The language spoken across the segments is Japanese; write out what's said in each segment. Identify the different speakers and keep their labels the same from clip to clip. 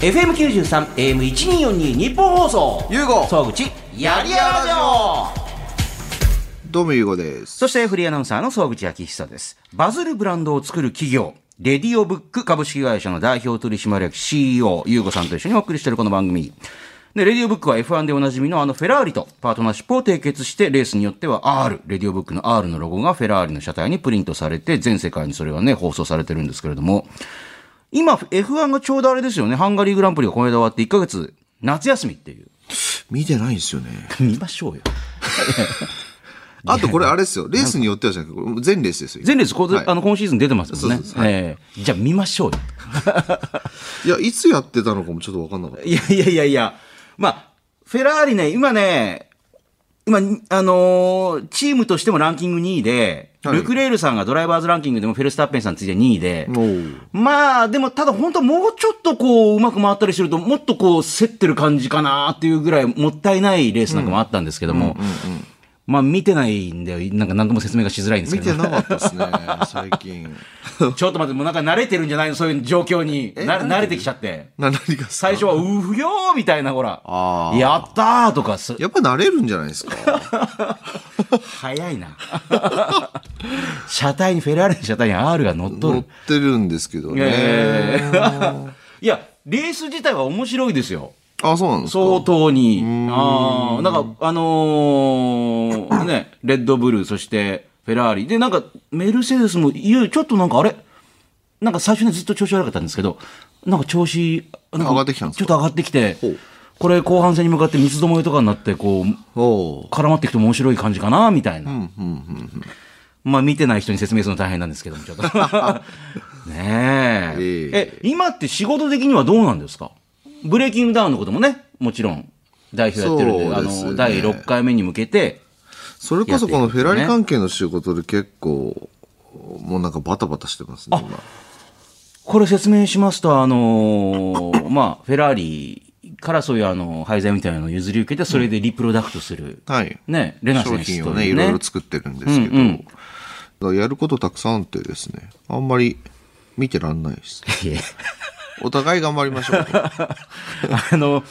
Speaker 1: FM93、AM1242 日本放送。
Speaker 2: ゆうご
Speaker 1: 総口、やりやらじょ
Speaker 2: どうもゆうごです。
Speaker 1: そしてフリーアナウンサーの総口昭久です。バズるブランドを作る企業、レディオブック株式会社の代表取締役 CEO、ゆうごさんと一緒にお送りしているこの番組。で、レディオブックは F1 でおなじみのあのフェラーリとパートナーシップを締結して、レースによっては R、レディオブックの R のロゴがフェラーリの車体にプリントされて、全世界にそれがね、放送されてるんですけれども、今、F1 がちょうどあれですよね、ハンガリーグランプリがこの間終わって1ヶ月、夏休みっていう。
Speaker 2: 見てないんですよね。
Speaker 1: 見ましょうよ。
Speaker 2: あとこれあれですよ。レースによってはじゃなくて、全レースですよ。
Speaker 1: 前列、こう
Speaker 2: はい
Speaker 1: あの、今シーズン出てますもんね。
Speaker 2: そはい
Speaker 1: ええじゃあ見ましょうよ。
Speaker 2: いや、いつやってたのかもちょっとわかんなかった。
Speaker 1: いやいやいやいや、まあ、フェラーリね、今ね、今、あのーチームとしてもランキング2位で、
Speaker 2: はい。
Speaker 1: ルクレールさんがドライバーズランキングでもフェルスタッペンさんついて2位で、まあ、でも、ただ本当はもうちょっとこう、うまく回ったりすると、もっとこう、競ってる感じかなっていうぐらい、もったいないレースなんかもあったんですけども、まあ、見てないんで、なんか何とも説明がしづらいんですけど
Speaker 2: 見てなかったですね、最近。
Speaker 1: ちょっと待って、もうなんか慣れてるんじゃないの？そういう状況に。な慣れてきちゃって。
Speaker 2: な、何が
Speaker 1: 最初は、うふよーみたいな、ほら。
Speaker 2: あー
Speaker 1: やったーとかす、
Speaker 2: やっぱ慣れるんじゃないですか？
Speaker 1: 早いな。車体に、フェラーリの車体に R が乗っと
Speaker 2: 乗っ
Speaker 1: る。
Speaker 2: てるんですけどね。
Speaker 1: やいや、レース自体は面白いですよ。
Speaker 2: あ、そうなんですか。
Speaker 1: 相当に。ああ、なんか、あのーね、レッドブル、そして、フェラーリ。で、なんか、メルセデスも、いよいよちょっとなんかあれ？なんか最初にずっと調子悪かったんですけど、なんか調子、なんか
Speaker 2: 上がってきたんですか？
Speaker 1: ちょっと上がってきてこれ後半戦に向かって三つどもえとかになって、こう、絡まっていくと面白い感じかな、みたいな。
Speaker 2: うん、うん、うん。
Speaker 1: まあ見てない人に説明するの大変なんですけども、ちょっと。ねえ。
Speaker 2: え
Speaker 1: え、今って仕事的にはどうなんですか？ブレイキングダウンのこともね、もちろん代表やってるんで、あ
Speaker 2: そうですね
Speaker 1: の、第6回目に向けて、
Speaker 2: それこそこのフェラーリ関係の仕事で結構、もうなんかバタバタしてますね、今。
Speaker 1: これ説明しますと、あのー まあ、フェラーリからそういうあの、廃材みたいなのを譲り受けて、それでリプロダクトする、
Speaker 2: はい。
Speaker 1: ね、レナセ
Speaker 2: 商品をね、いろいろ作ってるんですけど、やることたくさんあってですね、あんまり見てらんないです。
Speaker 1: いや
Speaker 2: お互い頑張りましょう。
Speaker 1: あの、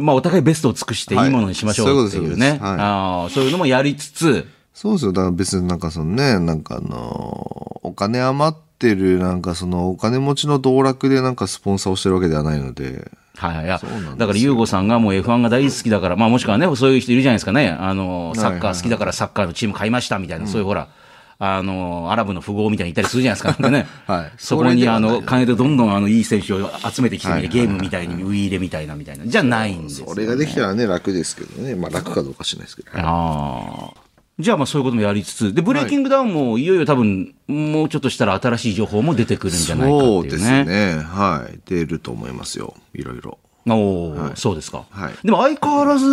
Speaker 1: まあ、お互いベストを尽くしていいものにしましょうっていうね。
Speaker 2: はいそういう
Speaker 1: のもやりつつ、
Speaker 2: そうですよ。だから別になんかそのね、なんかあのお金余ってる、なんかそのお金持ちの道楽でなんかスポンサーをしてるわけではないので、
Speaker 1: はい、い。やだから、ユーゴさんがもう F1 が大好きだから、まあもしくはね、そういう人いるじゃないですかね。あの、サッカー好きだからサッカーのチーム買いましたみたいな、そういうほら、あの、アラブの富豪みたいにいたりするじゃないですか。なんかね。
Speaker 2: はい
Speaker 1: そこにあの、金でどんどんあの、いい選手を集めてきてみて、
Speaker 2: はい
Speaker 1: ゲームみたいにウィーレみたいなみたいな。じゃないんですよ、ね。
Speaker 2: それができたらね、楽ですけどね。まあ楽かどうかしれないですけど。
Speaker 1: ああ。じゃあまあそういうこともやりつつ、で、ブレイキングダウンもいよいよ多分、もうちょっとしたら新しい情報も出てくるんじゃないかっていうね。
Speaker 2: そうですね。はい。出ると思いますよ。いろいろ。
Speaker 1: おお、そうですか。
Speaker 2: はい
Speaker 1: でも相変わらず、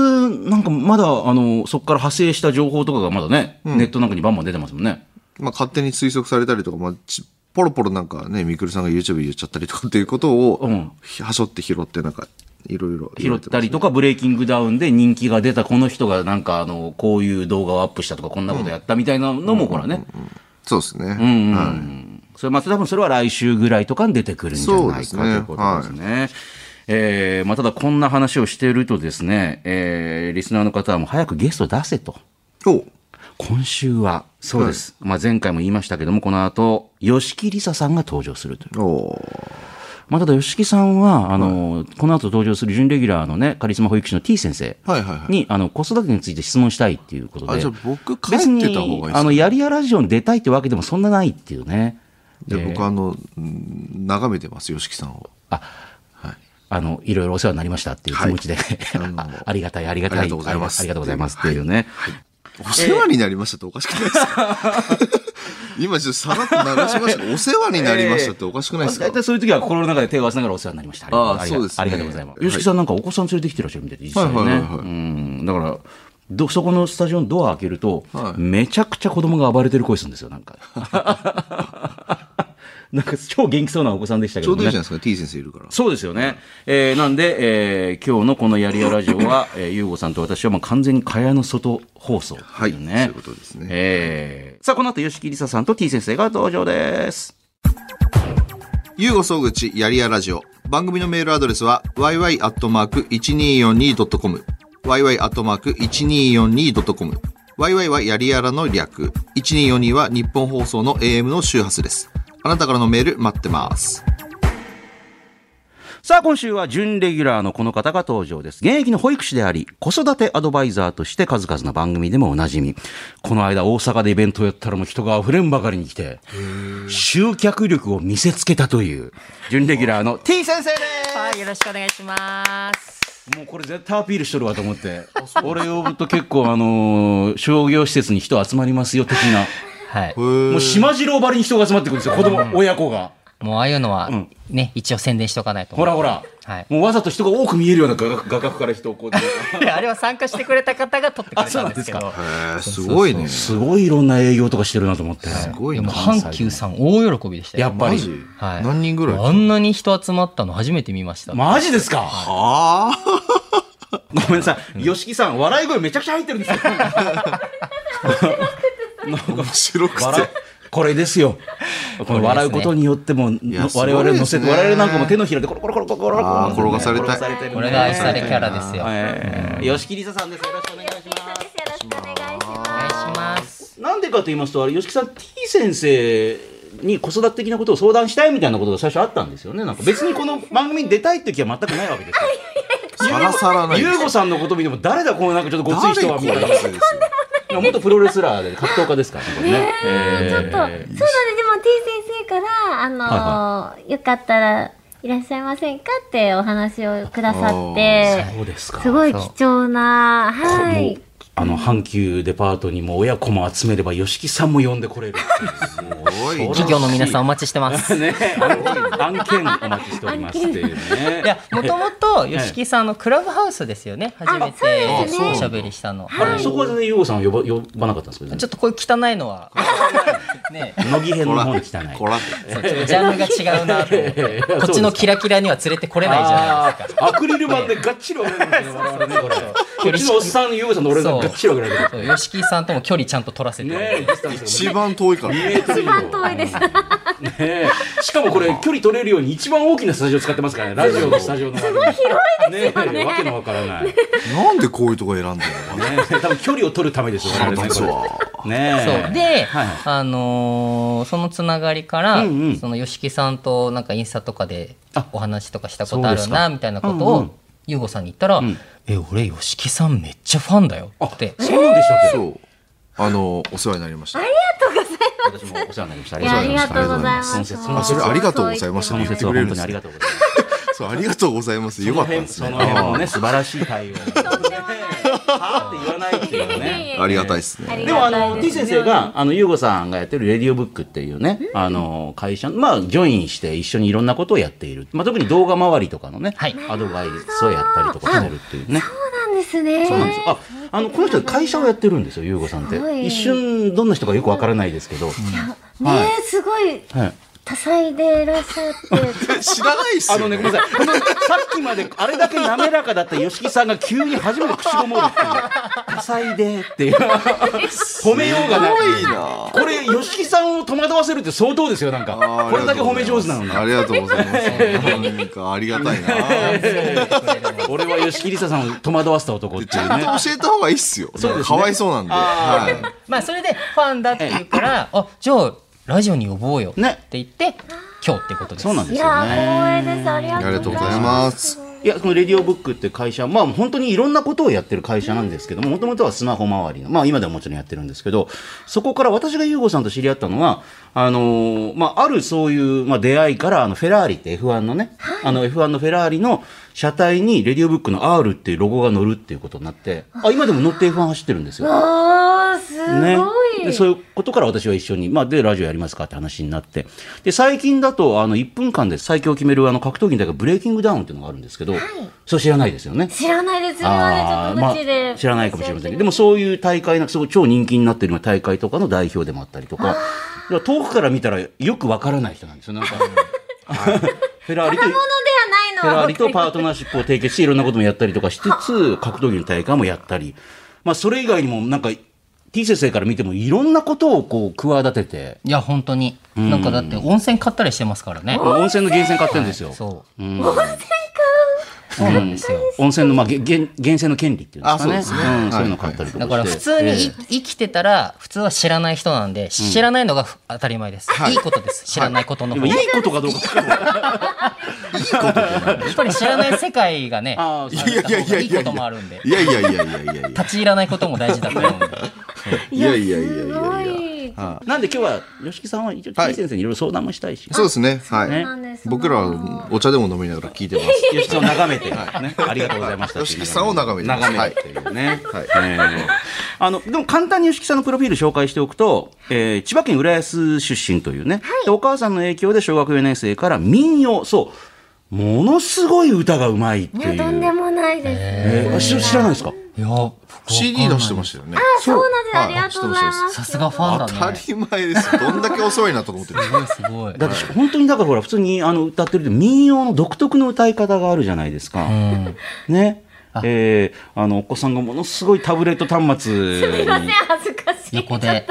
Speaker 1: なんかまだ、あの、そこから派生した情報とかがまだね、ネットなんかにバンバン出てますもんね。
Speaker 2: まあ勝手に推測されたりとか、まあちポロポロなんかね、ミクルさんが YouTube で言っちゃったりとかっていうことを、
Speaker 1: うん
Speaker 2: はしょって拾ってなんか、いろいろ
Speaker 1: 拾ったりとか、ブレイキングダウンで人気が出たこの人がなんか、あの、こういう動画をアップしたとか、こんなことやったみたいなのも、ほらね。
Speaker 2: そうですね。
Speaker 1: うんうん
Speaker 2: はい。
Speaker 1: それまた多分それは来週ぐらいとかに出てくるんじゃないか
Speaker 2: そうですね
Speaker 1: ということですね。えーまあ、ただこんな話をしているとですね、えーリスナーの方はもう早くゲスト出せと。
Speaker 2: お
Speaker 1: 今週は、そうです。まあ、前回も言いましたけども、この後、吉木りささんが登場するという。
Speaker 2: お
Speaker 1: まあ、ただ吉木さんは、あの、この後登場する準レギュラーのね、カリスマ保育士の T 先生
Speaker 2: はいはいはい。
Speaker 1: に、あの、子育てについて質問したいっていうことで。
Speaker 2: あ、じゃあ僕帰
Speaker 1: 別
Speaker 2: ってた方がいい
Speaker 1: に、
Speaker 2: です
Speaker 1: あの、やりやラジオに出たいってわけでもそんなないっていうね。
Speaker 2: じゃあ僕あの、うん眺めてます、吉木さんを。
Speaker 1: あ、あの、いろいろお世話になりましたっていう気持ちで、
Speaker 2: の
Speaker 1: あ ありがたい、ありがたい、
Speaker 2: ありがとうございます
Speaker 1: ありがとうございますっていうね。
Speaker 2: お世話になりましたっておかしくないですか？今ちょっとさらっと流しましたお世話になりましたっておかしくないですか、
Speaker 1: 大体そういう時は心の中で手を合わせながらお世話になりました。あ
Speaker 2: ああそうですね
Speaker 1: ありがとうございます。
Speaker 2: はい
Speaker 1: 吉木さんなんかお子さん連れてきてらっしゃるみたいで、実際ね。
Speaker 2: はいはいはいはい
Speaker 1: うん。だから、ど、そこのスタジオのドア開けると、
Speaker 2: はい
Speaker 1: めちゃくちゃ子供が暴れてる声するんですよ、なんか。なんか超元気そうなお子さんでしたけどね。
Speaker 2: ちょうどいいじゃないですか、T 先生いるから。
Speaker 1: そうですよね。えーなんで、えー今日のこのやりやラジオは、えー、ゆうごさんと私はもう完全に蚊帳の外放送って
Speaker 2: はい。そういうことですね。
Speaker 1: えーさあ、この後、吉木りささんと T 先生が登場です。
Speaker 2: ゆうご総口やりやラジオ。番組のメールアドレスは yy.1242.com yy.1242.com yy はやりやらの略1242は日本放送の AM の周波数ですあなたからのメール待ってます
Speaker 1: さあ、今週は準レギュラーのこの方が登場です。現役の保育士であり、子育てアドバイザーとして数々の番組でもおなじみ。この間大阪でイベントをやったらもう人が溢れんばかりに来て、集客力を見せつけたという、準レギュラーの T 先生です
Speaker 3: はい、よろしくお願いします。
Speaker 1: もうこれ絶対アピールしとるわと思って。俺呼ぶと結構あのー商業施設に人集まりますよ的な。
Speaker 3: はい。
Speaker 1: もう島次郎ばりに人が集まってくるんですよ。子供、親子が。
Speaker 3: もうああいうのは
Speaker 1: ん、
Speaker 3: ね、一応宣伝しとかないと。
Speaker 1: ほらほら。
Speaker 3: はい。
Speaker 1: もうわざと人が多く見えるような画角画角から人をこう。
Speaker 3: あれは参加してくれた方が撮ってくれ
Speaker 1: あそうなんんです
Speaker 3: けど。
Speaker 2: すごいね
Speaker 1: すごいいろんな営業とかしてるなと思って。
Speaker 2: すごい
Speaker 3: 阪急さん大喜びでしたよ。
Speaker 1: やっぱり
Speaker 3: はい。
Speaker 2: 何人ぐらい
Speaker 3: あんなに人集まったの初めて見ました。
Speaker 1: マジですか？
Speaker 2: あ
Speaker 1: ごめんなさい。吉木さん、笑い声めちゃくちゃ入ってるんですよ。
Speaker 2: あ面白くて
Speaker 1: これですよ。この笑うことによっても、
Speaker 2: や
Speaker 1: 我々乗せて、我々なんかも手のひらでコロコロコロコロコロ
Speaker 2: 転がされた
Speaker 3: これが愛されキャラですよ。
Speaker 1: えー吉木りささんです。よろしくお願いします。
Speaker 4: よろしくお願いします。
Speaker 3: お願いします。
Speaker 1: なんでかと言いますと、あれ、吉木さん、T 先生に子育て的なことを相談したいみたいなことが最初あったんですよね。なんか別にこの番組に出たいって気は全くないわけですよ。
Speaker 2: さらさらない
Speaker 1: ゆうごさんのこと見ても誰だこのなんかちょっとごつい人はみたいな。元プロレスラーで格闘家ですからね。ねえー
Speaker 4: ちょっと、そうなんです。でも T 先生から、あのーよかったらいらっしゃいませんかってお話をくださって、
Speaker 1: そうですか。
Speaker 4: すごい貴重な、はい。
Speaker 1: あの阪急デパートにも親子も集めれば吉木さんも呼んでこれる。
Speaker 2: すごい
Speaker 3: 企業の皆さんお待ちしてます。
Speaker 1: ね。案件お待ちしておりますっていうね。
Speaker 3: いや、もともと、吉木さんのクラブハウスですよね。初めておしゃべりしたの。
Speaker 1: あれそこは全然優吾さんを呼ば呼ばなかったんですけど
Speaker 3: ちょっとこういう汚いのは、ね、
Speaker 1: 乃木編の方に汚い。
Speaker 3: ジャンルが違うなと。思って。こっちのキラキラには連れてこれないじゃないですか。
Speaker 1: アクリル板でがっちり折れるんですよねこっちのおっさん優吾さんの俺ががっちり折れる？
Speaker 3: そう吉木さんとも距離ちゃんと取らせて、
Speaker 2: 一番遠いから。
Speaker 1: 2メートル以上
Speaker 4: 一番遠いです。
Speaker 1: ねえ。しかもこれ距離取れるように一番大きなスタジオ使ってますからね。ラジオのスタジオのすごい広いですよね。えわけのわからない。ね
Speaker 2: なんでこういうとこ選んでるの？
Speaker 1: え多分距離を取るためですよ我々ね
Speaker 3: そう。で、
Speaker 1: はい
Speaker 3: あのーそのつながりから、
Speaker 1: うんうん。
Speaker 3: その吉木さんとなんかインスタとかで
Speaker 1: あ
Speaker 3: お話とかしたことあるなみたいなことを優吾さんに言ったら「
Speaker 1: ん
Speaker 3: え俺吉木さんめっちゃファンだよ」って。
Speaker 1: そうなんでしたっけ？
Speaker 2: そう。あのお世話になりました。
Speaker 1: 私もお世話になりました。あ
Speaker 4: りがとうございます。
Speaker 2: あそれありがとうございます。
Speaker 1: その説は本当にありがとうございます。
Speaker 2: そうありがとうございます。よかったですね。
Speaker 1: その辺もね素晴らしい対応はあって言わないっていうね。
Speaker 2: ありがたいですね。
Speaker 1: でもあの T 先生があの優吾さんがやってるレディオブックっていうねあの会社まあジョインして一緒にいろんなことをやっている。まあ特に動画周りとかのね
Speaker 3: はい。
Speaker 1: アドバイスをやったりとかしてるっていうね。
Speaker 4: そうなんですね。
Speaker 1: そうなんです。よああのこの人会社をやってるんですよ優吾さんって。一瞬どんな人かよくわからないですけど。
Speaker 4: ね
Speaker 1: はい。
Speaker 4: え、すごい。
Speaker 1: はい
Speaker 4: 多彩でいらっしゃって。
Speaker 2: 知らないっすよ
Speaker 1: あのね、ごめんなさい。このさっきまであれだけ滑らかだった吉木さんが急に初めて口ごもるっていう。多彩でっていう。褒めようがない。
Speaker 2: すごいな
Speaker 1: これ、吉木さんを戸惑わせるって相当ですよ、なんか。これだけ褒め上手なのに。
Speaker 2: ありがとうございますなんかありがたいな
Speaker 1: 俺は吉木りささんを戸惑わせた男って
Speaker 2: ち
Speaker 1: いうね。
Speaker 2: ゃんと教えた方がいいっすよ
Speaker 1: そうですね
Speaker 2: かわいそうなんではい
Speaker 3: まあそれでファンだって言うから「あじゃあラジオに呼ぼうよ」って
Speaker 1: ね
Speaker 3: 言って今日ってことです
Speaker 1: そうなんですよ
Speaker 4: いや、
Speaker 1: ね。
Speaker 4: 光栄です。ありが
Speaker 2: ありがとうござい
Speaker 4: ま。
Speaker 2: ますす
Speaker 1: いや、このレディオブックって会社、まあ本当にいろんなことをやってる会社なんですけども、もともとはスマホ周りの、まあ今ではもちろんやってるんですけど、そこから私がユーゴさんと知り合ったのは、あのーまああるそういう、まあ出会いから、あのフェラーリって F1 のね、あの F1 のフェラーリの車体にレディオブックの R っていうロゴが乗るっていうことになって、あ、今でも乗って F1 走ってるんですよ。
Speaker 4: あー、す
Speaker 1: ね
Speaker 4: ごい。
Speaker 1: でそういうことから私は一緒に、まあ、でラジオやりますかって話になってで最近だとあの1分間で最強を決めるあの格闘技の大会ブレイキングダウンっていうのがあるんですけど、それ知らないですよね。
Speaker 4: 知らないです。今ま
Speaker 1: あ
Speaker 4: 無知
Speaker 1: らないかもしれませんけどでもそういう大会のすごい超人気になってるような大会とかの代表でもあったりとから遠くから見たらよくわからない人なんですよ。なんか フェラーリとフェラーリとパートナーシップを提携していろんなこともやったりとかしつつ格闘技の大会もやったり、まあ、それ以外にもなんか T 先生から見てもいろんなことをこう企てて、
Speaker 3: いや本当に。なんかだって温泉買ったりしてますからね。
Speaker 1: 温泉の源泉買ってるんですよ。
Speaker 3: そう。
Speaker 1: うん
Speaker 3: そうなんですよ。
Speaker 1: 温泉の、まあ、げ源源泉の権利っていうんですかね。
Speaker 2: あそうですね。
Speaker 1: んそういうの買ったりとか。
Speaker 3: だから普通に生きてたら普通は知らない人なんで知らないのがふ当たり前です、い、いことです。知らないことの
Speaker 1: いいことかどうか。
Speaker 3: やっぱり知らない世界がね
Speaker 1: あー
Speaker 3: あ
Speaker 2: いやいやいやいや
Speaker 3: いいこともあるんで。
Speaker 2: いやいやいやいやいやいや。
Speaker 3: 立ち入らないことも大事だと思うんで。
Speaker 2: いやいやいやい
Speaker 4: す
Speaker 2: や。いや
Speaker 4: ごい。
Speaker 1: なんで今日は吉木さんは一応先生にいろいろ相談もしたいし、
Speaker 2: そうですね。はい、僕らはお茶でも飲みながら聞いてます。
Speaker 1: 吉木さんを眺めて、ね、ありがとうございました。
Speaker 2: 吉木さんを眺めて
Speaker 1: 眺めて。ね。
Speaker 2: はい。
Speaker 1: えーあの、でも簡単に吉木さんのプロフィール紹介しておくと、えー千葉県浦安出身というね、で、お母さんの影響で小学4年生から民謡、そう、ものすごい歌がうまいっていう。
Speaker 4: いや、とんでもないです。
Speaker 1: えーあ知知らないですか？
Speaker 3: いや僕
Speaker 2: CD 出してましたよね
Speaker 4: あ、そうなんです。
Speaker 2: はい
Speaker 4: ありがとうございます。
Speaker 3: さすがファンだ
Speaker 2: 当
Speaker 3: ね
Speaker 2: たり前ですどんだけお世話になったと思ってるすか
Speaker 3: すごい
Speaker 1: だって本当にだからほら普通にあの歌ってると民謡の独特の歌い方があるじゃないですか。
Speaker 3: うん
Speaker 1: ね。えーあのお子さんがものすごいタブレット端末
Speaker 4: すみません
Speaker 1: に。、
Speaker 4: 恥ずかしい。
Speaker 3: 横で。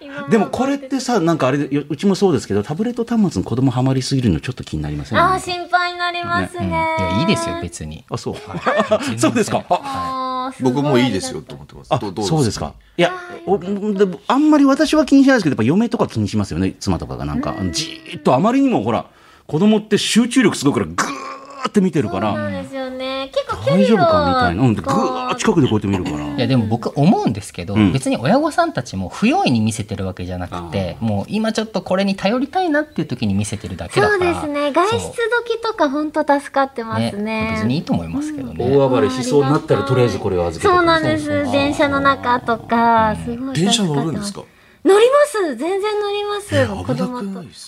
Speaker 4: 今
Speaker 1: でもこれってさなんかあれでようちもそうですけどタブレット端末に子供ハマりすぎるのちょっと気になりません？
Speaker 4: あー、心配になりますね。
Speaker 3: いやいいですよ別に。
Speaker 1: あそう。そうですか？あ
Speaker 4: あーすご
Speaker 2: 僕もいいですよと思ってます。
Speaker 1: あ
Speaker 2: どど
Speaker 1: そうですか？いやおでもあんまり私は気にしないですけどやっぱ嫁とか気にしますよね妻とかがなんか。じーっとあまりにもほら子供って集中力すごいからぐーって見てるか
Speaker 4: そう
Speaker 1: ら。
Speaker 4: なんですよね。結構
Speaker 1: 大丈夫かみたいな。うん、でぐーっ近くでこうやって見るから。
Speaker 3: いやでも僕思うんですけど、
Speaker 1: ん
Speaker 3: 別に親御さんたちも不用意に見せてるわけじゃなくてもう今ちょっとこれに頼りたいなっていう時に見せてるだけだから
Speaker 4: そうですね。外出時とか本当助かってますね。
Speaker 3: 別にいいと思いますけどね、
Speaker 1: 大暴れしそうになったらとりあえずこれを預けて
Speaker 4: そうなんです。電車の中とか、すごい助かってます。
Speaker 2: 電車乗るんですか？
Speaker 4: 乗ります。全然乗ります。子
Speaker 2: 危な
Speaker 4: 供と
Speaker 2: くない。です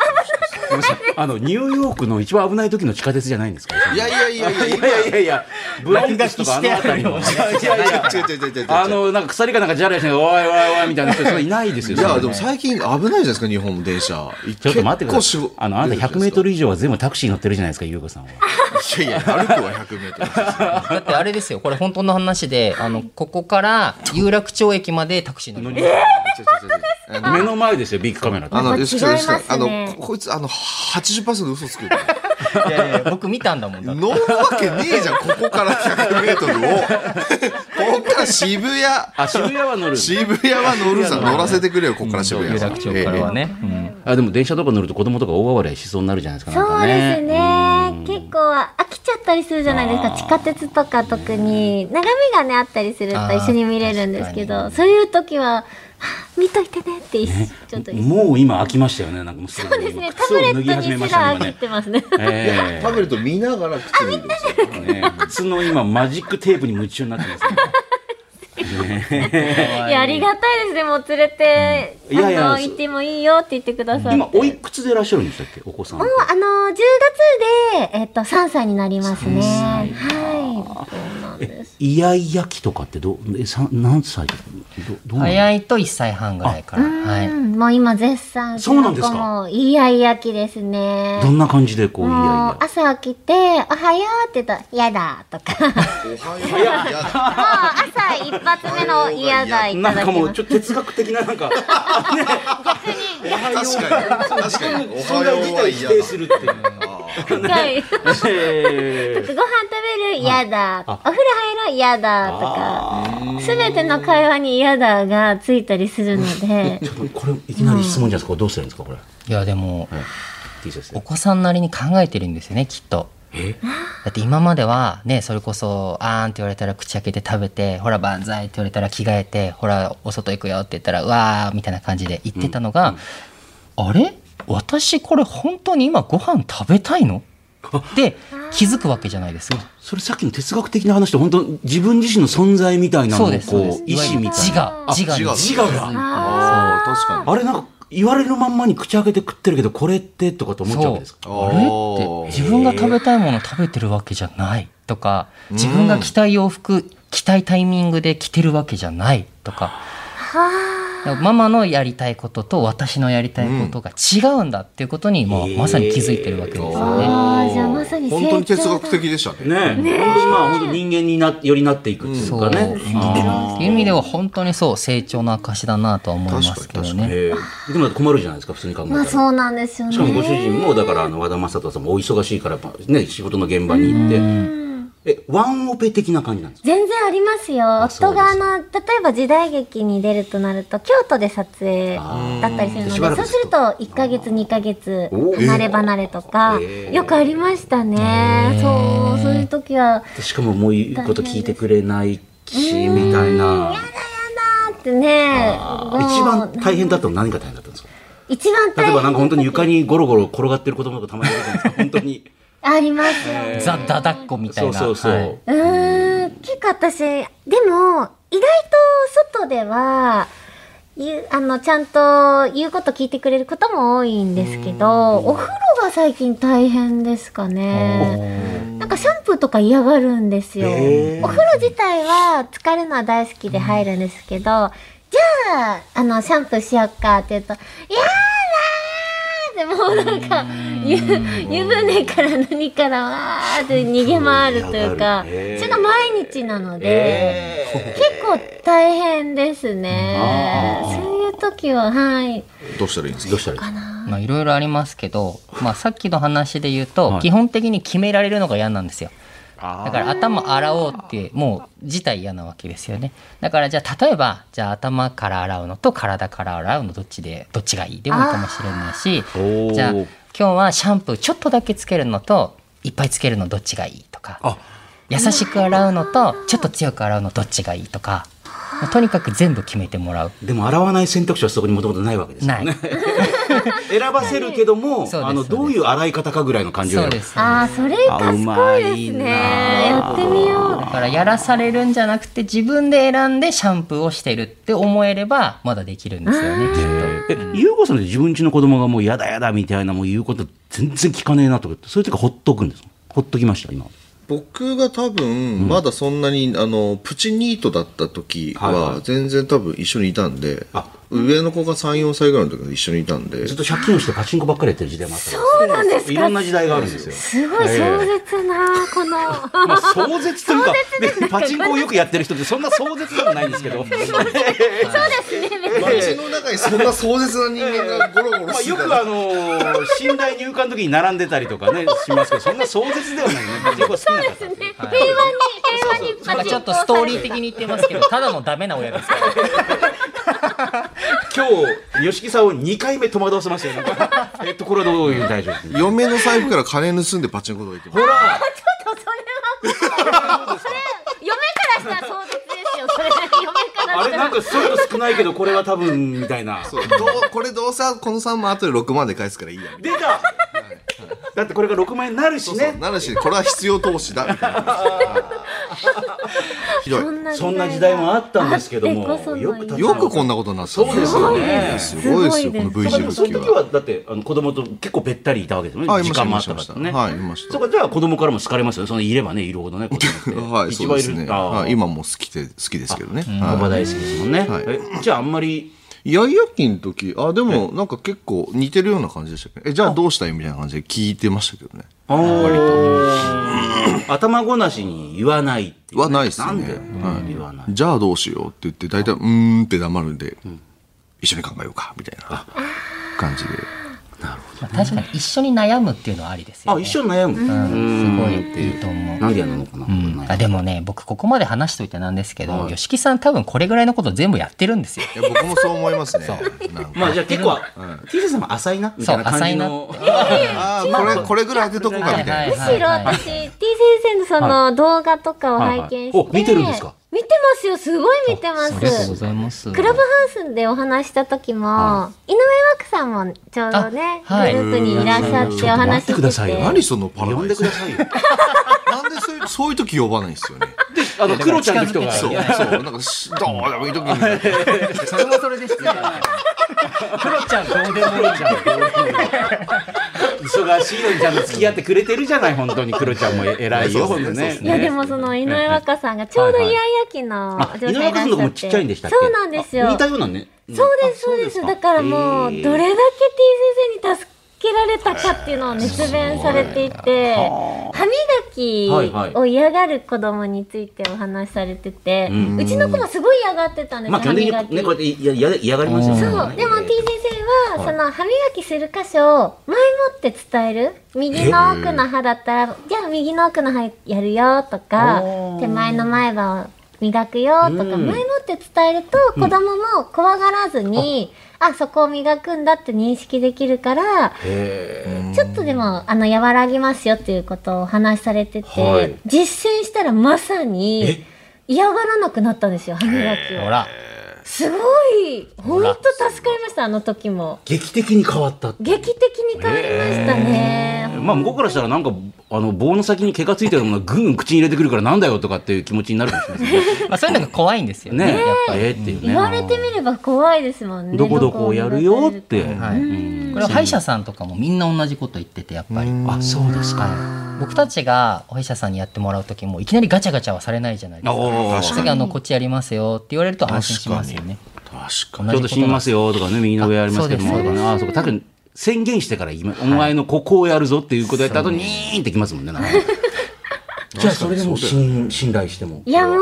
Speaker 1: あのニューヨークの一番危ない時の地下鉄じゃないんですか。
Speaker 2: いやいやいやいや
Speaker 1: いやいやいや、ブロンクスとかあの辺りの。いやいやいや、
Speaker 2: 違う違う違う違う違う
Speaker 1: あのなんか鎖かなんかじゃらしなおいおいおいみたいな人そんないないですよ。
Speaker 2: いやでも最近危ないじゃないですか日本の電車
Speaker 1: ちょっと待ってください。あのあなた100メートル以上は全部タクシー乗ってるじゃないですか、優子さんは。
Speaker 2: いやいや歩くは100メートルです
Speaker 3: だってあれですよこれ本当の話であのここから有楽町駅までタクシー乗ります
Speaker 2: 違う違う違うあの
Speaker 1: 目の前ですよ、ビッグカメラと。
Speaker 2: あの、吉木さん、
Speaker 4: 違いますね
Speaker 2: 吉あの、ここいつ、あの、80%嘘つくよ。
Speaker 3: いやいや僕見たんだもんだって
Speaker 2: 乗るわけねえじゃん、ここから100メートルを。ここから渋谷、
Speaker 1: あ、渋谷は乗る。
Speaker 2: 渋谷は乗るさ、乗らせてくれよ、ここから渋谷は。
Speaker 3: 有楽町からはね、うん
Speaker 1: あ、でも電車とか乗ると子供とか大暴れしそうになるじゃないですか。
Speaker 4: そう
Speaker 1: か
Speaker 4: です
Speaker 1: ね。
Speaker 4: ね。結構飽きちゃったりするじゃないですか。地下鉄とか特に。眺めがね、あったりすると一緒に見れるんですけど、そういう時は、はあ見といてねってちょっと。
Speaker 1: もう今飽きましたよね。なんかもうすぐ
Speaker 4: そうですね。タブレットにすら飽きてますね。
Speaker 1: ええ
Speaker 2: タブレット見ながら靴見るんですよ。
Speaker 1: ね、靴の今マジックテープに夢中になってます、ね。
Speaker 4: いや、ありがたいですね。もう連れて、
Speaker 1: うんいやいや
Speaker 4: あの、行ってもいいよって言ってくださって。
Speaker 1: 今おいくつでいらっしゃるんでしたっけ？お子さん
Speaker 4: もうあの10月でえっと3歳になりますね。はい。そうなんです。
Speaker 1: イヤイヤ期とかってどえさ何歳？どど
Speaker 3: 早いと1歳半ぐらいからはい
Speaker 4: うんもう今絶賛
Speaker 1: そうなんですか？
Speaker 4: もうイヤイヤ期ですね。
Speaker 1: どんな感じでこうイヤイヤ
Speaker 4: 朝起きて「おはよう」って言ったら「嫌だ」とか
Speaker 2: おはよう。いや
Speaker 4: 朝一発目の「嫌だ」い
Speaker 1: なん
Speaker 4: ただきます
Speaker 1: かもうちょっと哲学的ななんか
Speaker 2: 確かに。確かに。おはようは
Speaker 1: 否
Speaker 2: 嫌
Speaker 1: 定するっていう
Speaker 4: はい。
Speaker 1: え
Speaker 4: ご飯食べる嫌だ。お風呂入ろう嫌だとかすべての会話に嫌だがついたりするので。
Speaker 1: ちょっとこれいきなり質問じゃないですか？これどうするんですか？これ。
Speaker 3: いやでも
Speaker 1: 先生
Speaker 3: お子さんなりに考えてるんですよねきっと。
Speaker 1: え？
Speaker 3: だって今まではねそれこそ「あーん」って言われたら口開けて食べて「ほら万歳」って言われたら着替えて「ほらお外行くよ」って言ったら「うわー」みたいな感じで言ってたのが「あれ？私これ本当に今ご飯食べたいの?」って気づくわけじゃないですか。
Speaker 1: それさっきの哲学的な話と本当自分自身の存在みたいなのをこう意志みたい
Speaker 3: 自
Speaker 1: な
Speaker 3: 我自我に
Speaker 2: 自
Speaker 1: 我が。
Speaker 3: 気づいて
Speaker 2: ああ、確かに。
Speaker 1: あれなんか言われるまんまに口開けて食ってるけどこれってとかと思っちゃうわけですか？
Speaker 3: あれって自分が食べたいもの食べてるわけじゃないとか自分が着たい洋服着たいタイミングで着てるわけじゃないとか。だからママのやりたいことと私のやりたいことが違うんだっていうことにもうまさに気づいてるわけですよね。
Speaker 4: ああじゃあまさにに
Speaker 2: 本当に哲学的でしたね。
Speaker 1: ね本当にまあ本当人間になよりなっていくっていうかね。あ
Speaker 3: っていう意味では本当にそう成長の証だなとは思いますけど
Speaker 2: 確
Speaker 3: ね。
Speaker 1: ーえーでも困るじゃないですか普通に考えたら。
Speaker 4: まあそうなんですよね
Speaker 1: しかもご主人もだからあの和田正人さんもお忙しいからね仕事の現場に行ってえワンオペ的な感じなんですか？
Speaker 4: 全然ありますよ。夫があの例えば時代劇に出るとなると京都で撮影だったりするのでそうすると1ヶ月2ヶ月
Speaker 1: お
Speaker 4: 離れ離れとか
Speaker 1: えー。
Speaker 4: よくありましたね。そうそういう時は。
Speaker 1: でしかももう言うこと聞いてくれないしみたいな。
Speaker 4: あーってね。
Speaker 1: 一番大変だったのは何が大変だったんですか？
Speaker 4: 一番大変。
Speaker 1: 例えばなんか本当に床にゴロゴロ転がってる子供とかたまにいるじゃないですか。本当に
Speaker 4: ありますよ。ね
Speaker 3: ザ・ダダッコみたいな。
Speaker 1: そうそうそう、
Speaker 3: はい。う
Speaker 4: ーん結構私でも意外と外では言うあのちゃんと言うこと聞いてくれることも多いんですけどお風呂が最近大変ですかね。なんかシャンプーとか嫌がるんですよ。お風呂自体は浸かるのは大好きで入るんですけど、じゃああのシャンプーしよっかって言うと「やだー!」ってもうなんか湯湯船から何からわーって逃げ回るというかそれが毎日なので、結構大変ですね。そういう時ははい。
Speaker 2: どうしたらいいんですか？
Speaker 1: どうしたらいい
Speaker 3: まあいろいろありますけど、まあさっきの話で言うと、
Speaker 1: はい。
Speaker 3: 基本的に決められるのが嫌なんですよ。
Speaker 1: あ
Speaker 3: だから頭洗おうってもう自体嫌なわけですよね。だからじゃあ例えばじゃあ頭から洗うのと体から洗うのどっちでどっちがいいでもいいかもしれないしじゃあ今日はシャンプーちょっとだけつけるのといっぱいつけるのどっちがいいとか
Speaker 1: あ
Speaker 3: 優しく洗うのとちょっと強く洗うのどっちがいいとかとにかく全部決めてもらう。
Speaker 1: でも洗わない選択肢はそこにもともとないわけですよね。選ばせるけども、あのどういう洗い方かぐらいの感じ
Speaker 4: ああそれ賢いですね。やってみよう。
Speaker 3: だからやらされるんじゃなくて自分で選んでシャンプーをしてるって思えればまだできるんですよねきっと。
Speaker 1: え、ゆうこさんって自分家の子供がもうやだやだみたいなもう言うこと全然聞かねえなとかってそういう時ほっとくんですか？ほっときました今。
Speaker 2: 僕が多分、まだそんなに、あの、プチニートだった時
Speaker 1: はいは
Speaker 2: は、全然多分一緒にいたんで
Speaker 1: あ、
Speaker 2: 上の子が3、4歳ぐらいの時に一緒にいたんで。
Speaker 1: ずっ、と借金をしてパチンコばっかりやってる時代もあった
Speaker 4: そうなんですか。
Speaker 1: いろんな時代があるんですよ。
Speaker 4: すごい壮絶なこの。
Speaker 1: まあ壮絶というか、ねパチンコをよくやってる人ってそんな壮絶でもないんですけど、
Speaker 2: 街の中にそんな壮絶な人間がゴロゴロ
Speaker 1: まあ、
Speaker 2: してた
Speaker 1: よくあのー寝台入館の時に並んでたりとかねしますけどそんな壮絶ではないね。パチンコ好きな方って
Speaker 4: 平和に平和に
Speaker 3: まあちょっとストーリー的に言ってますけどただのダメな親ですから。
Speaker 1: 今日吉木さんを2回目戸惑わせましたよなんかえっとこれはどういう大丈夫？
Speaker 2: 嫁の財布から金盗んでパチンコとか行って
Speaker 1: ほら！
Speaker 4: それ嫁からしたら壮絶ですよ。それ嫁から
Speaker 1: あれ
Speaker 4: したら。
Speaker 1: なんかそういうの少ないけどこれは多分みたいな。
Speaker 2: そう。どうこれどうせこの3万後で6万で返すからいいや。みたい
Speaker 1: 出ただってこれが6万円になるし
Speaker 2: なそう
Speaker 1: ね
Speaker 2: なるしこれは必要投資だみたいな。ひどい。
Speaker 1: そんな時代もあったんですけどもよく
Speaker 2: よくこんなことになった。
Speaker 1: そうですよね。
Speaker 2: すごいですよ。この V 字復帰は
Speaker 1: 時は。だってあの子供と結構べったりいたわけですよね。
Speaker 2: はい
Speaker 1: 時間もあっ
Speaker 2: た
Speaker 1: たからね。
Speaker 2: はいいました。
Speaker 1: そこじゃあ子供からも好かれますよね。そのいればねいるほどね。
Speaker 2: はいそう。ですね、
Speaker 1: 一番いるあー
Speaker 2: はい、今も好きで好きですけどね、は
Speaker 1: 大好きですもんね、
Speaker 2: はい。
Speaker 1: えじゃああんまり
Speaker 2: い、イヤイヤ期の時。あでもなんか結構似てるような感じでしたけ？どえじゃあどうしたいみたいな感じで聞いてましたけどね。
Speaker 1: 頭ごなしに言わないっていうね。
Speaker 2: はないっすね。
Speaker 1: なんで、
Speaker 2: はい
Speaker 1: 言わない。
Speaker 2: じゃあどうしようって言って大体うーんって黙るんで、一緒に考えようかみたいな感じで
Speaker 3: まあ確かに一緒に悩むっていうのはありですよね。
Speaker 1: あ一緒に悩む、
Speaker 3: うん。すごいいいと思う。
Speaker 1: なんでやるのかな、
Speaker 3: うん。あでもね僕ここまで話しといてなんですけど、吉木さん多分これぐらいのこと全部やってるんですよ。
Speaker 2: いや僕もそう思いますね。
Speaker 1: まあじゃあ結構、T シャツさんも浅いな？みたいな感じの。
Speaker 2: あーこれこれぐらい当てとこうかみたいな、
Speaker 4: むしろ私 T 先生のその動画とかを拝見して、
Speaker 1: はいはい。お見てるんですか？
Speaker 4: 見てますよ。すごい見てます。
Speaker 3: ありがとうございます。
Speaker 4: クラブハウスでお話した時も、井上枠さんもちょうどね、
Speaker 3: あはい。
Speaker 4: グループにいらっしゃってお話
Speaker 1: 待ってくださいよ。
Speaker 4: してて
Speaker 2: 何そのパラ
Speaker 1: 呼ん
Speaker 2: ダイス？
Speaker 1: でくださいよ
Speaker 2: なんでそういうそういう時呼ばないんですよね？
Speaker 1: あのクロちゃんの人が。
Speaker 2: そうそう。なんか しどうでもいい時に
Speaker 3: それもそれで失礼だな。クロちゃんどうでもいいじゃん。
Speaker 1: 忙しいのにちゃんと付き合ってくれてるじゃない本当にクロちゃんも偉いよ本当ね。
Speaker 4: いやでもその井上若さんがちょうどイヤイヤ期の
Speaker 1: あ井上
Speaker 4: 女性いらっしゃって
Speaker 1: 和さんの子もちっちゃいんでしたっけ？
Speaker 4: そうなんですよ。
Speaker 1: あ似たようなね。
Speaker 4: そうですそうです
Speaker 1: か。
Speaker 4: だからもうどれだけ T 先生に助けられたかっていうのを熱弁されていては歯磨きを嫌がる子供についてお話しされてて、
Speaker 1: う
Speaker 4: ちの子もすごい嫌がってたんですよ、
Speaker 1: ま
Speaker 4: 歯磨き。
Speaker 1: ねこうやって嫌がりますよね。
Speaker 4: そう、でも T 先生は、その歯磨きする箇所を前もって伝える。右の奥の歯だったら、じゃあ右の奥の歯やるよとか手前の前歯を磨くよとか、
Speaker 1: うん。
Speaker 4: 前もって伝えると子供も怖がらずに、あそこを磨くんだって認識できるから
Speaker 1: へ
Speaker 4: ちょっとでもあの和らぎますよっていうことをお話しされてて、
Speaker 1: はい。
Speaker 4: 実践したらまさに嫌がらなくなったんですよ歯磨きを。すごい。本当助かりましたあの時も。
Speaker 1: 劇的に変わった
Speaker 4: 劇的に変わりましたね、
Speaker 1: まあ向こうからしたらなんかあの棒の先に毛がついてるものがぐんぐん口に入れてくるからなんだよとかっていう気持ちになるかもしれないですね。
Speaker 3: まあ、そういうのが怖いんですよね。
Speaker 1: ね
Speaker 3: やっぱり。
Speaker 1: ええっていうね
Speaker 4: 言われてみれば怖いですもんね。
Speaker 1: どこどこをやるよって、
Speaker 3: はい
Speaker 1: うん。
Speaker 3: これは歯医者さんとかもみんな同じこと言っててやっぱり。
Speaker 1: あそうですか、
Speaker 3: はい、僕たちがお医者さんにやってもらう時もいきなりガチャガチャはされないじゃないですか。次あのこっちやりますよって言われると安心しますよね。
Speaker 2: 確か
Speaker 1: ちょっと死にますよとかね右の上やりますけども。ね。あそうか。確かに宣言してから言い。まお前のここをやるぞっていうことやった後にニーンってきますもんねなんか じゃあそれでも信信頼しても。
Speaker 4: いやも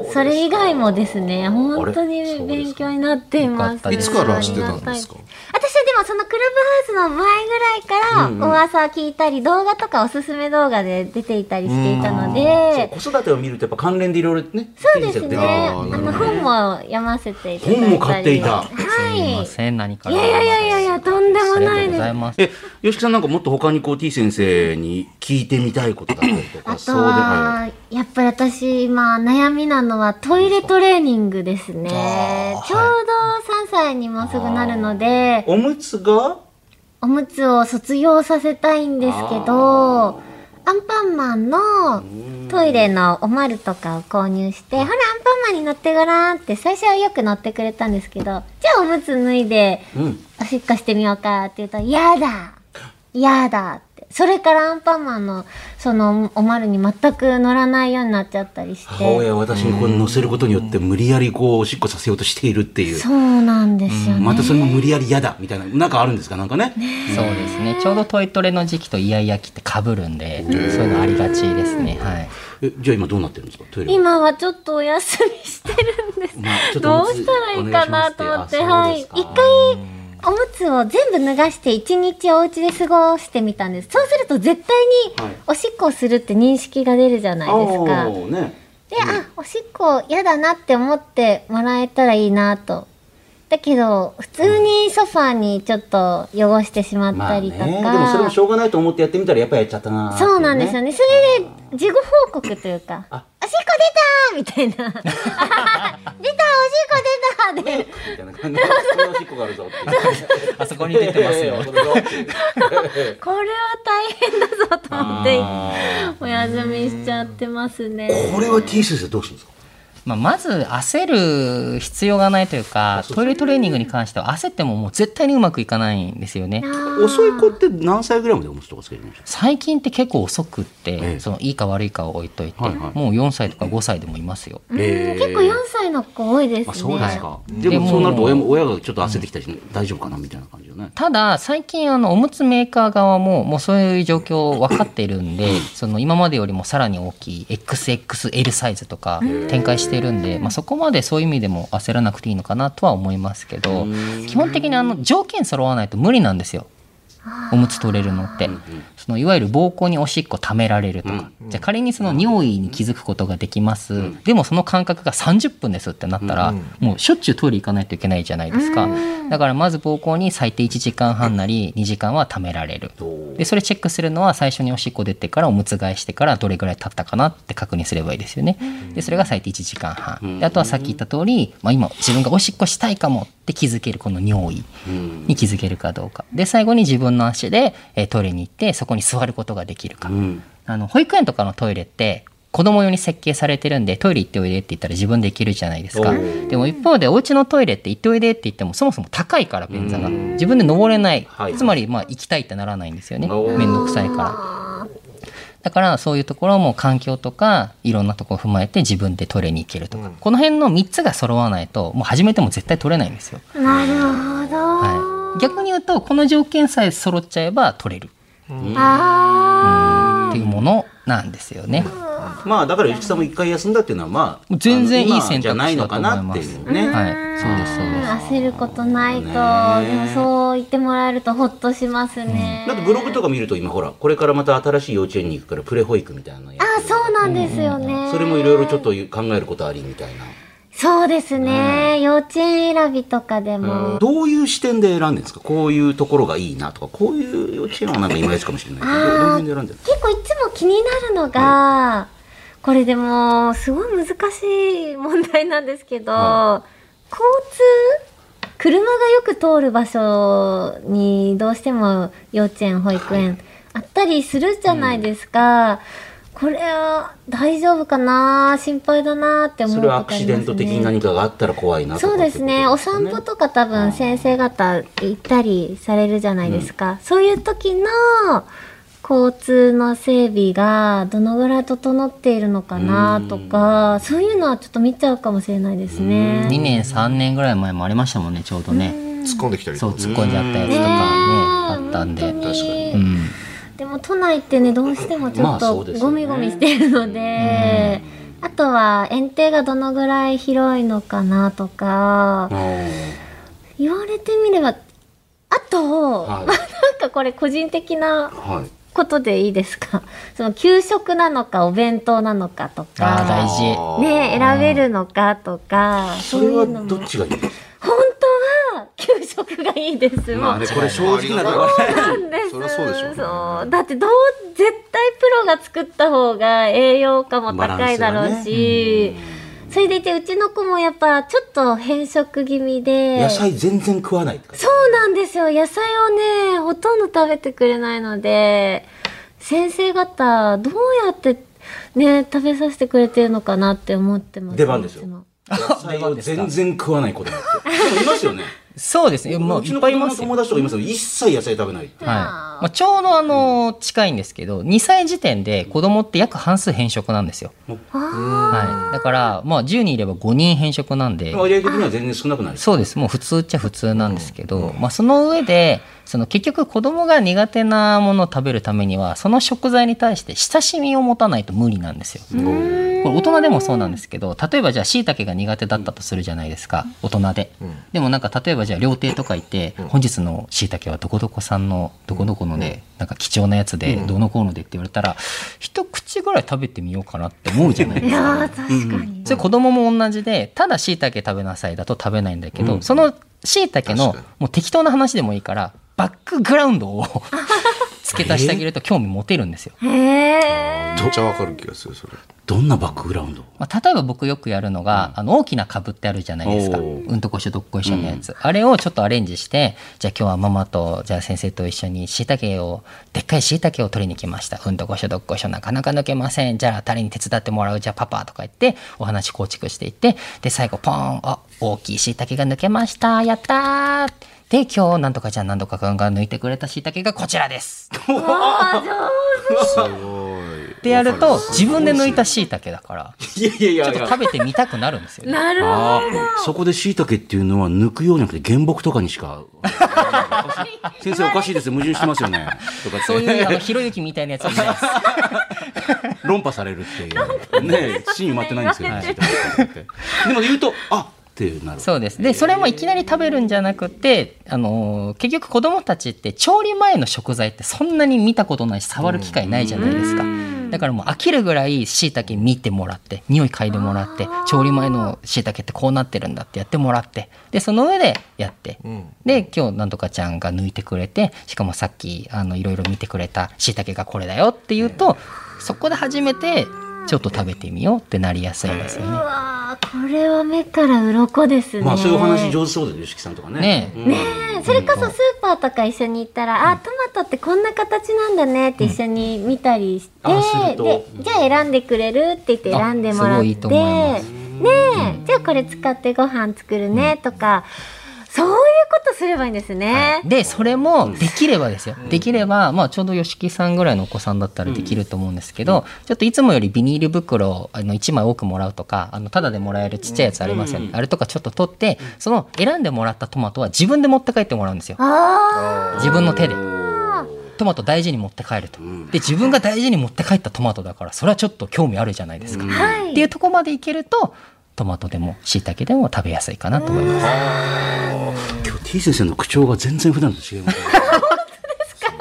Speaker 4: うそれ以外もですね本当に勉強になっています。
Speaker 2: いつから知ってたんですか？
Speaker 4: そのクラブハウスの前ぐらいから噂を聞いたり動画とかおすすめ動画で出ていたりしていたので。
Speaker 1: 子育てを見るとやっぱ関連でいろいろね
Speaker 4: そうですね。あ
Speaker 2: あーなる
Speaker 4: の
Speaker 2: ほど
Speaker 4: 本も読ませていただいたり。
Speaker 1: 本も買っていた。
Speaker 3: す
Speaker 4: はい。
Speaker 3: いません何か
Speaker 4: い
Speaker 3: ら。
Speaker 4: やいやいやいやいやとんでも
Speaker 3: ありがとう
Speaker 4: ないです。
Speaker 3: ございます。
Speaker 1: え吉木さんなんかもっと他にこう T 先生に聞いてみたいことだったりとか
Speaker 4: あと
Speaker 1: そうでは
Speaker 4: は、やっぱり私、今、悩みなのはトイレトレーニングですね。ちょうど3歳にもうすぐなるので、
Speaker 1: おむつが？
Speaker 4: おむつを卒業させたいんですけど、アンパンマンのトイレのおまるとかを購入して、ほら、アンパンマンに乗ってごらんって最初はよく乗ってくれたんですけど、じゃあおむつ脱いで、
Speaker 1: うん。
Speaker 4: おしっこしてみようかって言うと、やだ。やだって。それからアンパンマンの、その、おまるに全く乗らないようになっちゃったりして。
Speaker 1: 母親は私にこう乗せることによって無理やりこうおしっこさせようとしているっていう。
Speaker 4: そうなんですよね。
Speaker 1: またそれも無理やり嫌だみたいな。なんかあるんですか？なんかね。
Speaker 3: そうですね。ちょうどトイトレの時期とイヤイヤ期って被るんで、そういうのありがちですね。はい。
Speaker 1: えじゃあ今どうなってるんですか？トイレは。
Speaker 4: 今はちょっとお休みしてるんです。
Speaker 1: まあ
Speaker 4: どうしたらいいかなと思って、はい。一回、おむつを全部脱がして一日お家で過ごしてみたんです。そうすると絶対
Speaker 1: はい
Speaker 4: におしっこをするって認識が出るじゃないですか。
Speaker 1: ね
Speaker 4: で、あ、おしっこ嫌だなって思ってもらえたらいいなと。だけど、普通にソファーにちょっと汚してしまっ
Speaker 1: まあね
Speaker 4: たりとか。
Speaker 1: でもそれもしょうがないと思ってやってみたらやっぱりやっちゃったなーってい
Speaker 4: そうなんですよ
Speaker 1: ね
Speaker 4: ね。それで、事後報告というか、しっこ出たーみたいな。出たおしっこ出たで、
Speaker 1: みたいな感じ。でこんなおしっこがあ
Speaker 3: そこに出てますよ。
Speaker 1: これ
Speaker 4: は大変だぞと思って、
Speaker 1: あ
Speaker 4: お休みしちゃってますね。
Speaker 1: ーこれは T 先生どうするんですか？
Speaker 3: まあ、まず焦る必要がないというかトイレトレーニングに関しては焦ってももう絶対にうまくいかないんですよね。
Speaker 1: 遅い子って何歳ぐらいまでおむつとかつけてるんですか
Speaker 3: 最近って結構遅くって、
Speaker 1: ええ。
Speaker 3: そのいいか悪いかを置いといて、
Speaker 1: はいはい。
Speaker 3: もう4歳とか5歳でもいますよ。
Speaker 4: うん。
Speaker 1: へー
Speaker 4: 結構4歳の子多いですね。
Speaker 1: あそうですか、
Speaker 3: はい。
Speaker 1: でもそうなると親も親がちょっと焦ってきたりして大丈夫かなみたいな感じよね。
Speaker 3: ただ最近あのおむつメーカー側ももうそういう状況分かっているんでその今までよりもさらに大きい XXL サイズとか展開しているんで、まあ、そこまでそういう意味でも焦らなくていいのかなとは思いますけど基本的にあの条件揃わないと無理なんですよ。おむつ取れるのって、そのいわゆる膀胱におしっこ溜められるとか、じゃあ仮にその尿意に気づくことができます、でもその間隔が30分ですってなったら、もうしょっちゅうトイレ行かないといけないじゃないですか、だからまず膀胱に最低1時間半なり2時間は溜められる。でそれチェックするのは最初におしっこ出てからおむつ替えしてからどれぐらい経ったかなって確認すればいいですよね。でそれが最低1時間半。であとはさっき言った通り、まあ、今自分がおしっこしたいかもって気づけるこの尿意に気づけるかどうか。で最後に自分の足で、えートイレに行ってそこに座ることができるか、
Speaker 1: うん。
Speaker 3: あの保育園とかのトイレって子供用に設計されてるんでトイレ行っておいでって言ったら自分で行けるじゃないですか。でも一方でお家のトイレって行っておいでって言ってもそもそも高いから便座が自分で登れない、
Speaker 1: はい
Speaker 3: つまりまあ行きたいってならないんですよね。面倒くさいから。だからそういうところも環境とかいろんなところを踏まえて自分でトイレに行けるとか、この辺の3つが揃わないともう始めても絶対取れないんですよ、
Speaker 4: なるほど。
Speaker 3: はい、逆に言うとこの条件さえ揃っちゃえば取れる。
Speaker 4: あ
Speaker 3: っていうもものなんですよね。
Speaker 1: まあだから吉木さんも一回休んだっていうのはまあ
Speaker 3: 全然いい選択
Speaker 1: じゃないのかなっていうね。
Speaker 3: はい、そうですそうです。
Speaker 4: 焦ることないと、
Speaker 1: ね。
Speaker 4: でもそう言ってもらえるとほっとしますね。
Speaker 1: だってブログとか見ると今ほらこれからまた新しい幼稚園に行くからプレ保育みたいな
Speaker 4: あ、そうなんですよね。
Speaker 1: それもいろいろちょっと考えることありみたいな。
Speaker 4: そうですね。幼稚園選びとかでも。
Speaker 1: どういう視点で選んでるんですか？こういうところがいいなとか。こういう幼稚園はなんかいまいちかもしれない
Speaker 4: 結構いつも気になるのが、これでもすごい難しい問題なんですけど、
Speaker 1: は
Speaker 4: 交通車がよく通る場所にどうしても幼稚園保育園あったりするじゃないですか、これは大丈夫かな心配だなって思う
Speaker 1: そ
Speaker 4: ことありますね。
Speaker 1: れはアクシデント的に何かがあったら怖いなとか
Speaker 4: そうですね。お散歩とか多分先生方行ったりされるじゃないですか、そういう時の交通の整備がどのぐらい整っているのかなとか、そういうのはちょっと見ちゃうかもしれないですね。
Speaker 3: 2年3年ぐらい前もありましたもんねちょうどね。
Speaker 2: 突っ込んできたり
Speaker 3: そう
Speaker 2: とか。
Speaker 3: 突っ込んじゃったやつとかねあったんで。
Speaker 2: 確かに。
Speaker 3: うん。
Speaker 4: でも都内ってねどうしてもちょ
Speaker 1: まあ
Speaker 4: っとゴミゴミしているので、あとは園庭がどのぐらい広いのかなとか言われてみればあと、
Speaker 1: はい。
Speaker 4: まあなんかこれ個人的な
Speaker 1: はい。
Speaker 4: ことでいいですか？その給食なのかお弁当なのかとか
Speaker 3: 大事。
Speaker 4: ね選べるのかとか
Speaker 1: それは
Speaker 4: そういうのも。
Speaker 1: どっちがいいですか？
Speaker 4: 本当は給食がいいです
Speaker 1: まあねこれ正直なところ。
Speaker 4: そうなんです。
Speaker 2: そりゃそうでしょうね。
Speaker 4: そう。だってどう絶対プロが作った方が栄養価も高いだろうし、それでいてうちの子もやっぱちょっと変色気味で。
Speaker 1: 野菜全然食わない
Speaker 4: そうなんですよ。野菜をねほとんど食べてくれないので。先生方どうやってね食べさせてくれてるのかなって思ってます。
Speaker 1: 出番ですよ 野菜を全然食わない子供って。でもいますよね。
Speaker 3: そうですね。もういっぱいいますよ。
Speaker 1: 友達とかいますよ。一切野菜食べないって。
Speaker 3: はい。まあ、ちょうどあの近いんですけど2歳時点で子供って約半数変色なんですよ、はい、だから、まあ、10人いれば5人変色なんで。
Speaker 1: 割合的には全然少なくないです
Speaker 3: そうです。もう普通っちゃ普通なんですけど、まあ、その上でその結局子供が苦手なものを食べるためにはその食材に対して親しみを持たないと無理なんですよ。これ大人でもそうなんですけど例えばじゃあ椎茸が苦手だったとするじゃないですか。大人で、でもなんか例えばじゃあ料亭とか行って、本日の椎茸はどこどこさんのどこどこので、なんか貴重なやつで、どうのこうのでって言われたら一口ぐらい食べてみようかなって思うじゃない
Speaker 4: い
Speaker 3: ですか。
Speaker 4: やー確かに、
Speaker 3: それ子供も同じでただ椎茸食べなさいだと食べないんだけど、その椎茸の
Speaker 2: 確かに。
Speaker 3: もう適当な話でもいいからバックグラウンドを 付け足してあげると興味持てるんですよ。
Speaker 4: へえ
Speaker 2: めっちゃわかる気がするそれ
Speaker 1: どんなバックグラウンド？
Speaker 3: まあ、例えば僕よくやるのが、あの大きな株ってあるじゃないですか。うんとこしょどっこいしょのやつ、あれをちょっとアレンジしてじゃあ今日はママとじゃあ先生と一緒に椎茸をでっかい椎茸を取りに来ました。うんとこしょどっこいしょなかなか抜けません。じゃあ誰に手伝ってもらう？じゃあパパとか言ってお話構築していってで最後ポーンあ大きい椎茸が抜けました。やったー。で今日なんとかちゃんなんとかくんが抜いてくれた椎茸がこちらです。
Speaker 2: すごい
Speaker 3: ってやると自分で抜いた椎茸だから
Speaker 1: いやいやいや。
Speaker 3: ちょっと食べてみたくなるんですよね。
Speaker 4: なるほど。
Speaker 1: ああそこで椎茸っていうのは抜くようじゃなくて原木とかにしか。先生おかしいですよ。矛盾してますよね。とかって
Speaker 3: そういうあのひろゆきみたいなやつはないです。
Speaker 1: 論破されるっていう。ね芯埋まってないんですけど、椎茸って。でも言うとあってなる。
Speaker 3: そうです。で、それもいきなり食べるんじゃなくて、あのー結局子供たちって調理前の食材ってそんなに見たことないし触る機会ないじゃないですか。だからもう飽きるぐらい椎茸見てもらって、匂い嗅いでもらって、調理前の椎茸ってこうなってるんだってやってもらって、で、その上でやって、
Speaker 2: ん。
Speaker 3: で、今日なんとかちゃんが抜いてくれて、しかもさっきあのいろいろ見てくれた椎茸がこれだよって言うと、そこで初めてちょっと食べてみようってなりやすいんですよ
Speaker 4: う
Speaker 3: ね。
Speaker 4: これは目から鱗ですね。
Speaker 1: まあそういうお話上手そうで吉木さんとかね。
Speaker 3: ね
Speaker 1: うん。
Speaker 4: ねえそれこそスーパーとか一緒に行ったら、あトマトってこんな形なんだねって一緒に見たりして、
Speaker 1: あすると。
Speaker 4: でじゃあ選んでくれるって言って選んでもらって
Speaker 3: いい
Speaker 4: ねえじゃあこれ使ってご飯作るねとか、そうことすればいいんですね。
Speaker 3: でそれもできればですよ、できれば、まあ、ちょうど吉木さんぐらいのお子さんだったらできると思うんですけど、ちょっといつもよりビニール袋をあの1枚多くもらうとかあのタダでもらえるちっちゃいやつありますよね、あれとかちょっと取ってその選んでもらったトマトは自分で持って帰ってもらうんですよ。
Speaker 4: あ
Speaker 3: 自分の手で。トマト大事に持って帰ると。で、自分が大事に持って帰ったトマトだから、それはちょっと興味あるじゃないですか。
Speaker 4: はい。
Speaker 3: っていうところまでいけると、トマトでも椎茸でも食べやすいかなと思います。
Speaker 1: 今日 T 先生の口調が全然普段と違いますね。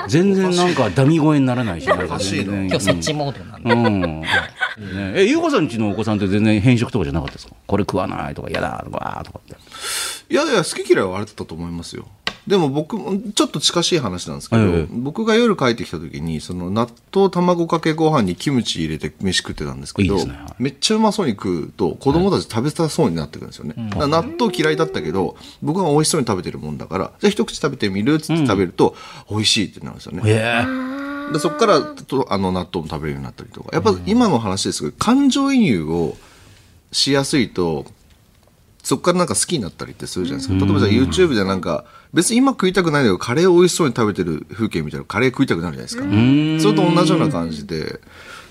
Speaker 1: 全然なんかダミ声にならないしなんか
Speaker 3: 今日そっちモードなんで。
Speaker 1: うん、ね、えゆうこさんちのお子さんって全然偏食とかじゃなかったですか？これ食わないとか嫌だとか。とかって
Speaker 2: いやいや、好き嫌いはあったと思いますよ。でも僕も、ちょっと近しい話なんですけど、
Speaker 1: ええ。
Speaker 2: 僕が夜帰ってきた時に、その納豆卵かけご飯にキムチ入れて飯食ってたんですけど、
Speaker 1: ねはい。
Speaker 2: めっちゃうまそうに食うと、子供たち食べたそうになってくるんですよね。だから納豆嫌いだったけど、僕が美味しそうに食べてるもんだから、じゃあ一口食べてみるっつって食べると、美味しいってなるんですよね。
Speaker 1: ええ。
Speaker 2: でそこからとあの納豆も食べるようになったりとか。やっぱ今の話ですけど感情移入をしやすいとそこからなんか好きになったりってするじゃないですか。例えばじゃあ YouTube でなんか別に今食いたくないんだけどカレーを美味しそうに食べてる風景見たらカレー食いたくなるじゃないですか。それと同じような感じで。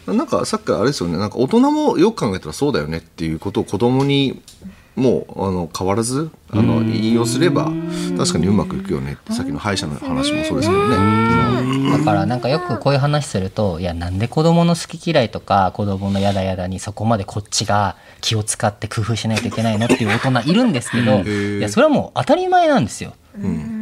Speaker 2: なんかさっきあれですよね。なんか大人もよく考えたらそうだよねっていうことを子供にもうあの変わらずあの引用すれば確かにうまくいくよねってさっきの歯医者の話もそうですけどね。
Speaker 3: だからなんかよくこういう話すると、いやなんで子供の好き嫌いとか子供のやだやだにそこまでこっちが気を使って工夫しないといけないのっていう大人いるんですけど、いやそれはもう当たり前なんですよ。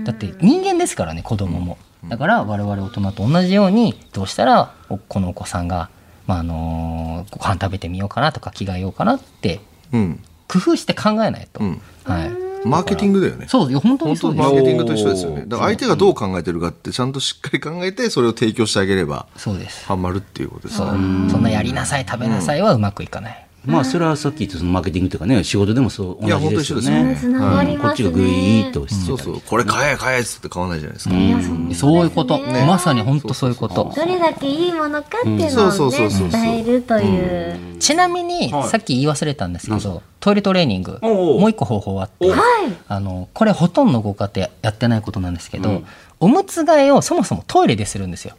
Speaker 3: だって人間ですからね子供も。だから我々大人と同じようにどうしたらおこのお子さんが、まああのご飯食べてみようかなとか着替えようかなって
Speaker 2: うん
Speaker 3: 工夫して考えないと。
Speaker 2: うん
Speaker 3: はい。
Speaker 2: マーケティングだよね。
Speaker 3: そう本当にそうです
Speaker 2: マーケティングと一緒ですよね。だから相手がどう考えてるかってちゃんとしっかり考えてそれを提供してあげれば
Speaker 3: そうです。
Speaker 2: ハマるっていうことですね。
Speaker 3: そんなやりなさい食べなさいはうまくいかない。
Speaker 1: まあそれはさっき言ったそのマーケティングというかね仕事でもそう
Speaker 2: いや
Speaker 1: 同じですよ
Speaker 2: 本当一緒
Speaker 1: ね。こっちがグイーッと
Speaker 2: そうそう。これ買え買えっつって買わないじゃないですか。
Speaker 4: そう
Speaker 3: そういうこと、まさに本当そういうこと。
Speaker 4: どれだけいいものかっていうの
Speaker 2: そうそう
Speaker 4: を
Speaker 2: そうそうそう。
Speaker 4: ね伝えるという。
Speaker 3: ちなみに、さっき言い忘れたんですけど、トイレトレーニング、
Speaker 1: おうおう。
Speaker 3: もう一個方法あって、
Speaker 4: はい。
Speaker 3: あの、これほとんどご家庭やってないことなんですけど、おむつ替えをそもそもトイレでするんですよ。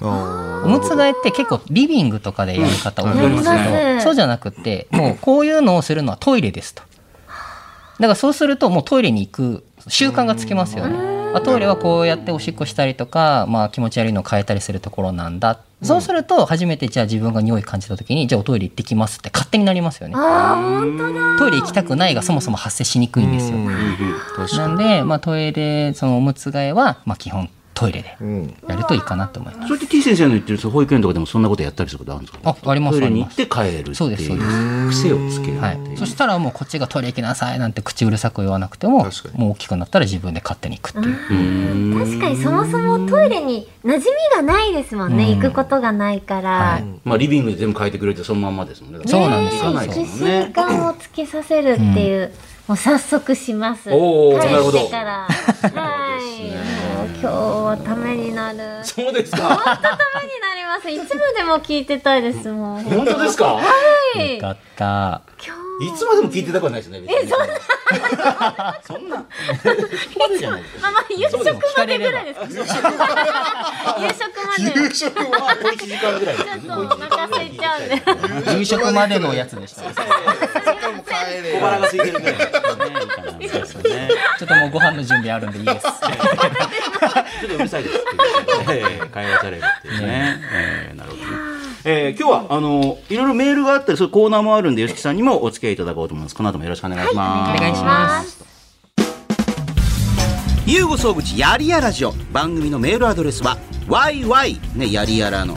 Speaker 2: あ
Speaker 3: おむつ替えって結構リビングとかでやる方多いんですけど、
Speaker 4: やります
Speaker 3: そうじゃなくて、もうこういうのをするのはトイレですと。だからそうするともうトイレに行く習慣がつきますよね。あトイレはこうやっておしっこしたりとか、まあ、気持ち悪いのを変えたりするところなんだ。そうすると初めてじゃあ自分が匂い感じた時にじゃあおトイレ行ってきますって勝手になりますよね。トイレ行きたくないがそもそも発生しにくいんですよ。
Speaker 2: 確か
Speaker 3: なんで、まあ、トイレそのおむつ替えは、まあ、基本トイレで。やるといいかなと思います。
Speaker 1: それって T 先生の言ってるその保育園とかでもそんなことやったりすることあるんですか？
Speaker 3: ああります
Speaker 1: トイレに行って帰るって
Speaker 3: そうですそうで
Speaker 1: いう癖をつける
Speaker 3: はい。そしたらもうこっちがトイレ行きなさいなんて口うるさく言わなくてももう大きくなったら自分で勝手に行くっていう。
Speaker 4: 確かにそもそもトイレに馴染みがないですもんね、行くことがないから。
Speaker 3: はい。
Speaker 1: まあリビングで全部変えてくれてそのまんまですもんね。
Speaker 3: そうなんですよ。
Speaker 1: 行かないです
Speaker 4: 習
Speaker 1: もんね。
Speaker 4: 慣をつけさせるっていう、もう早速します。
Speaker 1: おー
Speaker 4: 帰
Speaker 1: なるほど。
Speaker 4: ってから。はい。今日はためになる。
Speaker 1: そうですか？
Speaker 4: ためになります。いつまでも聞いてたいですもん。
Speaker 1: 本当ですか？
Speaker 4: はい
Speaker 3: よかった
Speaker 4: 今
Speaker 1: いつまでも聞いてたくはないですねえ そんな。そんな。までじゃな。いです
Speaker 4: 日、まあまあ夕食までぐらいですか？夕食まで。
Speaker 1: 夕食は小1時間ぐらい
Speaker 4: ちょっとお腹空いちゃうんで。
Speaker 3: 夕食までのやつでした。
Speaker 1: 小腹が空いてるぐらい
Speaker 3: ちょっともうご飯の準備あるんでいいです。
Speaker 1: ちょっとうるさいです。会話されるっていうね。えーなるほどね。えー今日は、あの、いろいろメールがあったり、そういうコーナーもあるんで、吉木さんにもお付き合いいただこうと思います。この後もよろしくお願いします。
Speaker 3: お願いします
Speaker 1: ゆうご総口やりやラジオ番組のメールアドレスは yy ねやりやらの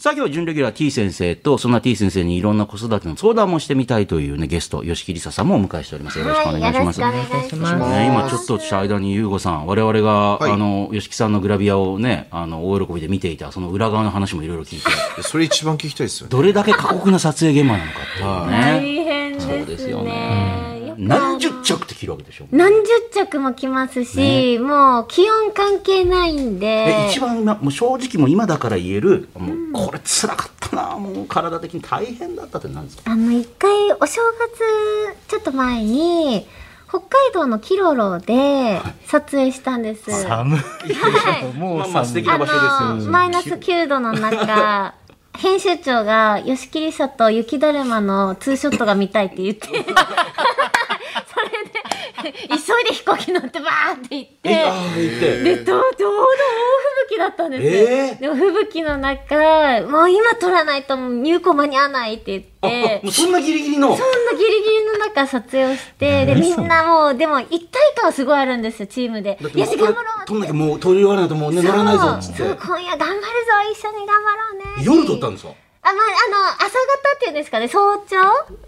Speaker 1: さあ今日は準レギュラー T 先生と、そんな T 先生にいろんな子育ての相談もしてみたいというね、ゲスト、吉木りささんもお迎えしております。よろしくお願いします。
Speaker 4: はいよろしくお願いします
Speaker 1: ね、今ちょっとした間に優吾さん、我々が、
Speaker 2: はい
Speaker 1: あの、吉木さんのグラビアをね、あの、大喜びで見ていた、その裏側の話もいろいろ聞いて、
Speaker 2: それ一番聞きたいですよね。
Speaker 1: どれだけ過酷な撮影現場なのかっていうね。
Speaker 4: 大変ですね。
Speaker 1: そうですよね何十着って着るわけでしょ
Speaker 4: 何十着も着ますし、もう気温関係ないん
Speaker 1: え
Speaker 4: で
Speaker 1: 一番今もう正直もう今だから言えるもうこれ辛かったなもう体的に大変だったって何ですか？
Speaker 4: あの一回お正月ちょっと前に北海道のキロロで撮影したんです。
Speaker 3: 寒い。
Speaker 4: はい。
Speaker 3: もう
Speaker 1: まあまあ素敵
Speaker 3: 寒い
Speaker 1: な場所
Speaker 4: あ
Speaker 1: ですよ。
Speaker 4: のマイナス9度の中編集長が吉切さと雪だるまのツーショットが見たいって言って。それで急いで飛行機乗ってバーって行って。で、ちょうど猛吹雪だったんですよ。
Speaker 1: えー？
Speaker 4: でも吹雪の中、もう今撮らないと入庫間に合わないって言って
Speaker 1: あもう、そんなギリギリの？
Speaker 4: そんなギリギリの中撮影をして、で、みんなもう、でも一体感はすごいあるんですよ、チームで。
Speaker 1: だってもう
Speaker 4: よし、頑張ろう
Speaker 1: 撮んなきゃもう撮り終わらないともうね乗らないぞっつって
Speaker 4: 今夜頑張るぞ、一緒に頑張ろうね。
Speaker 1: 夜撮ったんですか？
Speaker 4: あ、まあ、あの、朝方っていうんですかね、早朝？